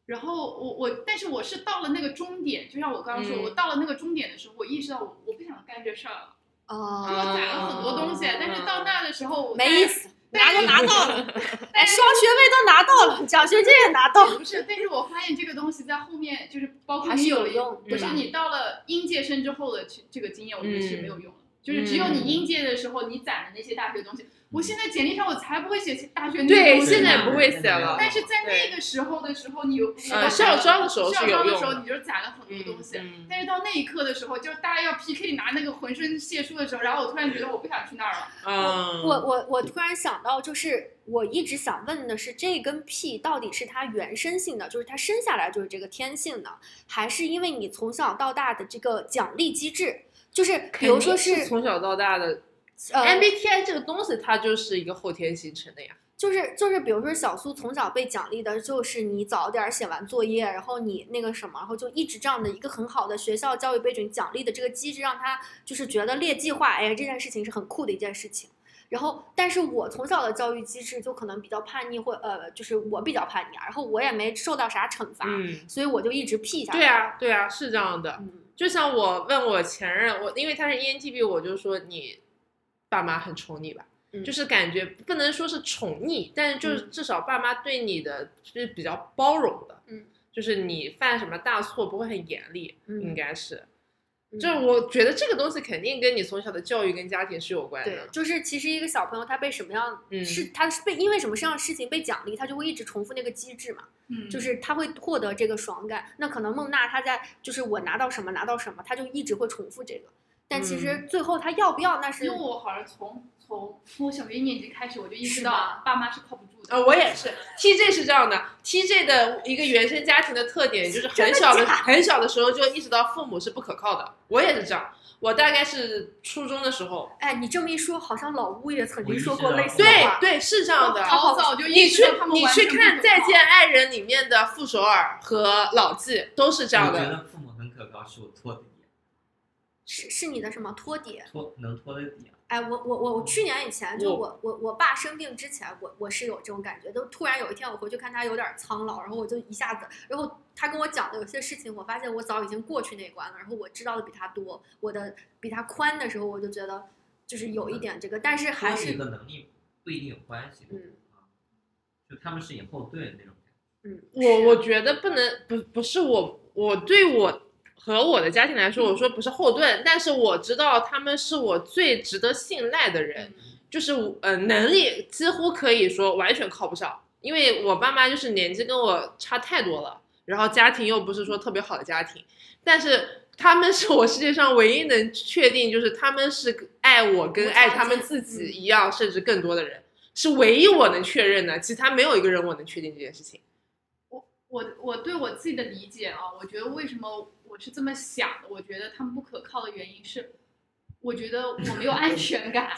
Speaker 1: 然后我我，但是我是到了那个终点，就像我刚刚说，我到了那个终点的时候，我意识到我我不想干这事儿了。哦。就我攒了很多东西，但是到那的时候
Speaker 3: 没意思，拿都拿到了，哎，双学位都拿到了，奖学金也拿到了。
Speaker 1: 不是，但是我发现这个东西在后面就是包括
Speaker 3: 还是有用，
Speaker 1: 不是你到了应届生之后的这这个经验，我觉得是没有用。就是只有你应届的时候，你攒的那些大学东西。我现在简历上我才不会写大学那
Speaker 2: 些东西。对，现在不会写了。
Speaker 1: 但是在那个时候的时候，你
Speaker 2: 呃校招的时候
Speaker 1: 校招的时候，
Speaker 2: 你
Speaker 1: 就攒了很多东西。但是到那一刻的时候，就是大家要 PK 拿那个浑身解数的时候，然后我突然觉得我不想去那儿了。
Speaker 2: 嗯。
Speaker 3: 我我我突然想到，就是我一直想问的是，这跟 P 到底是它原生性的，就是它生下来就是这个天性的，还是因为你从小到大的这个奖励机制？就是比如说
Speaker 2: 是从小到大的，MBTI 这个东西它就是一个后天形成的呀。
Speaker 3: 就是就是，比如说小苏从小被奖励的就是你早点写完作业，然后你那个什么，然后就一直这样的一个很好的学校教育背景奖励的这个机制，让他就是觉得列计划，哎，这件事情是很酷的一件事情。然后，但是我从小的教育机制就可能比较叛逆，或呃，就是我比较叛逆，然后我也没受到啥惩罚，所以我就一直 P 下来。
Speaker 2: 对啊，对啊，是这样的。就像我问我前任，我因为他是 ENTP，我就说你爸妈很宠你吧，就是感觉不能说是宠溺，但是就是至少爸妈对你的是比较包容的，
Speaker 3: 嗯，
Speaker 2: 就是你犯什么大错不会很严厉，应该是。就是我觉得这个东西肯定跟你从小的教育跟家庭是有关的。
Speaker 3: 对，就是其实一个小朋友他被什么样是他是被因为什么样的事情被奖励，他就会一直重复那个机制嘛。
Speaker 1: 嗯，
Speaker 3: 就是他会获得这个爽感。那可能孟娜她在就是我拿到什么拿到什么，他就一直会重复这个。但其实最后他要不要那是？
Speaker 1: 因为我好像从从从我小学一年级开始，我就意识到爸妈是靠不住的。
Speaker 2: 呃，我也是。TJ 是这样的，TJ 的一个原生家庭的特点就是很小的很小的时候就意识到父母是不可靠的。我也是这样。我大概是初中的时候。
Speaker 3: 哎，你这么一说，好像老吴也曾经说过类似
Speaker 2: 的话。对对，是这样的。
Speaker 1: 好早就
Speaker 2: 你去你去看《再见爱人》里面的傅首尔和老纪都是这样的。
Speaker 4: 我觉得父母很可靠，是我托底。
Speaker 3: 是是你的什么托底？
Speaker 4: 托能托的底。
Speaker 3: 哎，我我我我去年以前就我我我爸生病之前，我我是有这种感觉，就突然有一天我回去看他有点苍老，然后我就一下子，然后他跟我讲的有些事情，我发现我早已经过去那关了，然后我知道的比他多，我的比他宽的时候，我就觉得就是有一点这个，但是还是
Speaker 4: 和能力不一定有关系，
Speaker 3: 嗯，
Speaker 4: 就他们是以后对的那种
Speaker 3: 嗯，
Speaker 2: 我我觉得不能不不是我我对我。和我的家庭来说，我说不是后盾，但是我知道他们是我最值得信赖的人，就是呃能力几乎可以说完全靠不上，因为我爸妈就是年纪跟我差太多了，然后家庭又不是说特别好的家庭，但是他们是我世界上唯一能确定就是他们是爱我跟爱他们自己一样甚至更多的人，是唯一我能确认的，其他没有一个人我能确定这件事情。
Speaker 1: 我我我对我自己的理解啊，我觉得为什么。我是这么想的，我觉得他们不可靠的原因是，我觉得我没有安全感，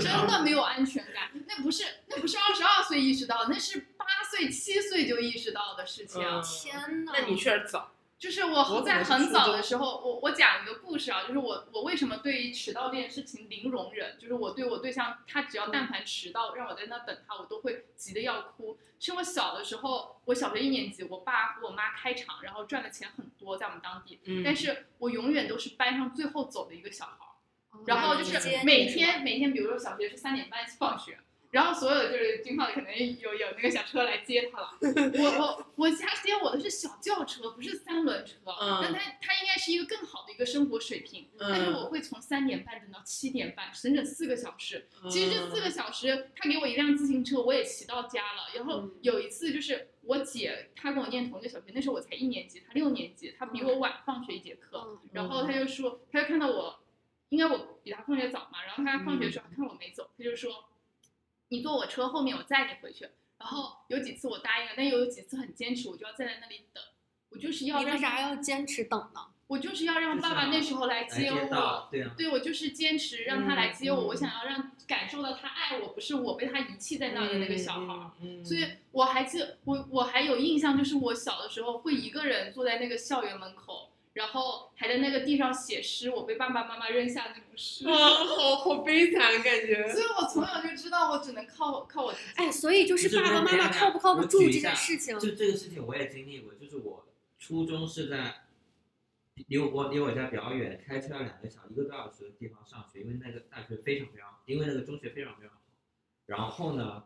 Speaker 1: 真的没有安全感。那不是那不是二十二岁意识到，那是八岁七岁就意识到的事情。
Speaker 3: 天呐，
Speaker 2: 那你确实早。
Speaker 1: 就是我在很早的时候，我我讲一个故事啊，就是我我为什么对于迟到这件事情零容忍，就是我对我对象，他只要但凡迟到，让我在那等他，我都会急得要哭。是我小的时候，我小学一年级，我爸和我妈开厂，然后赚的钱很多，在我们当地，
Speaker 2: 嗯
Speaker 1: 但是我永远都是班上最后走的一个小孩儿。然后就是每天每天，比如说小学是三点半放学，然后所有的就是军号可能有有那个小车来接他了。我我我家接我的是小轿车，不是三轮车，
Speaker 2: 嗯
Speaker 1: 但他他应该是一个更好的一个生活水平。但是
Speaker 2: 嗯
Speaker 1: 我会从三点半等到七点半，整整四个小时。其实这四
Speaker 2: 嗯
Speaker 1: 个小时，他给我一辆自行车，我也骑到家了。然后
Speaker 3: 嗯
Speaker 1: 有一次就是我姐，她跟我念同一个小学，那时候我才一年级，她六年级，她比我晚放学一节课。
Speaker 3: 嗯
Speaker 1: 然后她就说，她就看到我，应该我比她放学早嘛，然后她放学的时候他看我没走，她就说，你坐我车后面，我载你回去。然后有几次我答应了，但又有几次很坚持，我就要站在那里等，我就是要让
Speaker 3: 你为啥要坚持等呢？
Speaker 1: 我就是要让爸爸那时候来
Speaker 4: 来接
Speaker 1: 接我。
Speaker 4: 到，对啊，
Speaker 1: 对，我就是坚持让他来接我，
Speaker 2: 嗯
Speaker 1: 我想要让感受到他爱我，不是我被他遗弃在那儿的那个小孩儿。
Speaker 2: 嗯，嗯
Speaker 1: 所以我还记得，我我还有印象，就是我小的时候会一个人坐在那个校园门口，然后还在那个地上写诗，我被爸爸妈妈扔下那种诗。
Speaker 2: 哇，好好悲惨感觉。
Speaker 1: 所以我从小就知道，我只能靠靠我自己。
Speaker 3: 哎，所以就是爸爸妈妈靠不靠得住这件事情。
Speaker 4: 就这个事情我也经历过，就是我初中是在离我我离我家比较远，开车要两个小一个多小时的地方上学，因为那个大学非常非常，因为那个中学非常非常好。然后呢，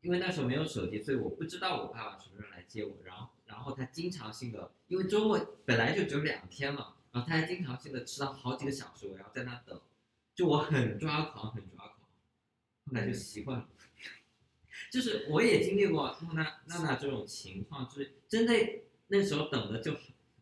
Speaker 4: 因为那时候没有手机，所以我不知道我爸爸什么时候来接我。然后然后他经常性的，因为周末本来就只有两天嘛，然后他还经常性的迟到好几个小时，我要在那等，就我很抓狂，很抓狂。后来就习惯了。就是我也经历过娜娜娜娜这种情况，就是真的那时候等的就，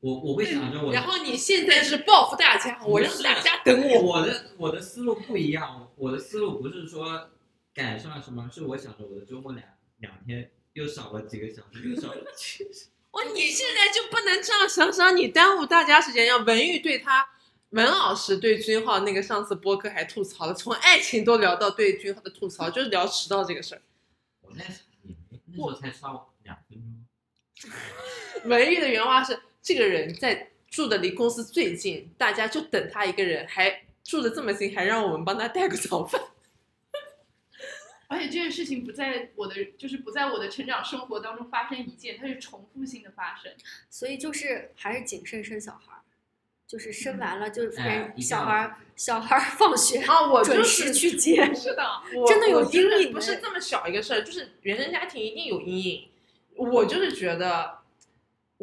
Speaker 4: 我我会想着我，
Speaker 2: 然后你现在是报复大家，我让大家等我。
Speaker 4: 我的我的思路不一样，我的思路不是说赶上什么，是我想着我的周末两两天又少了几个小时，又少了几个小时。
Speaker 2: 哦，你现在就不能这样想想，你耽误大家时间。要文玉对他，文老师对君浩那个上次播客还吐槽了，从爱情都聊到对君浩的吐槽，就是聊迟到这个事儿。
Speaker 4: 我那也没那时候才迟到两分钟。
Speaker 2: 文玉的原话是：这个人在住的离公司最近，大家就等他一个人，还住的这么近，还让我们帮他带个早饭。
Speaker 1: 而且这件事情不在我的，就是不在我的成长生活当中发生一件，它是重复性的发生。
Speaker 3: 所以就是还是谨慎生小孩儿，就是生完了就
Speaker 4: 哎一定要
Speaker 3: 人小孩儿小孩儿放学
Speaker 2: 啊，我
Speaker 3: 准
Speaker 2: 就是
Speaker 3: 时去接。
Speaker 1: 是的，
Speaker 2: 我
Speaker 3: 真的有阴影哎
Speaker 2: 不是这么小一个事儿，就是原生家庭一定有阴影。我就是觉得，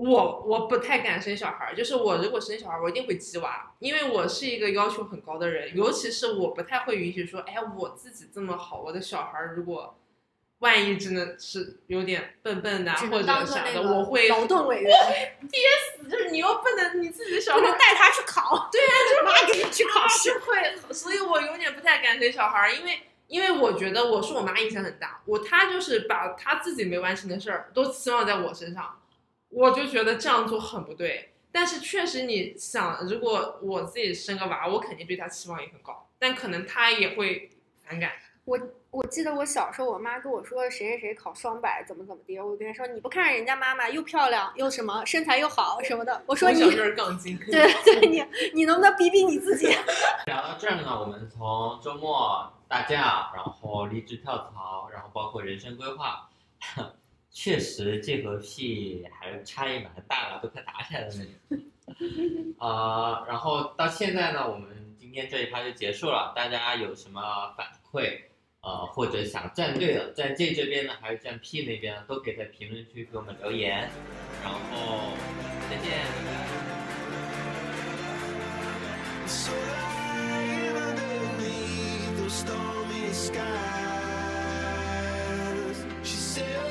Speaker 2: 我我不太敢生小孩儿，就是我如果生小孩儿，我一定会鸡娃，因为我是一个要求很高的人，尤其是我不太会允许说，哎，我自己这么好，我的小孩儿如果万一真的是有点笨笨的啊或者啥的，
Speaker 3: 那个
Speaker 2: 我会
Speaker 3: 劳动委员，
Speaker 2: 就是你又不能你自己的小孩
Speaker 3: 带他去考。对啊，就是妈给你去考试。
Speaker 2: 是会，所以我有点不太敢生小孩儿，因为因为我觉得我是我妈影响很大，我她就是把她自己没完成的事儿都期望在我身上，我就觉得这样做很不对。但是确实，你想，如果我自己生个娃，我肯定对他期望也很高，但可能他也会反感。
Speaker 3: 我我记得我小时候，我妈跟我说谁谁谁考双百怎么怎么的，我跟她说你不看人家妈妈又漂亮又什么身材又好什么的，我说你
Speaker 2: 我小时候杠精，
Speaker 3: 对对你你能不能比比你自己？
Speaker 4: 聊到这儿呢，我们从周末大假，然后离职跳槽，然后包括人生规划，确实这和屁还差异蛮大的，都快打起来的那种。呃，然后到现在呢，我们今天这一趴就结束了，大家有什么反馈？呃，或者想站队的，站 J 这边呢，还是站 P 那边呢，都可以在评论区给我们留言。然后再见，拜拜。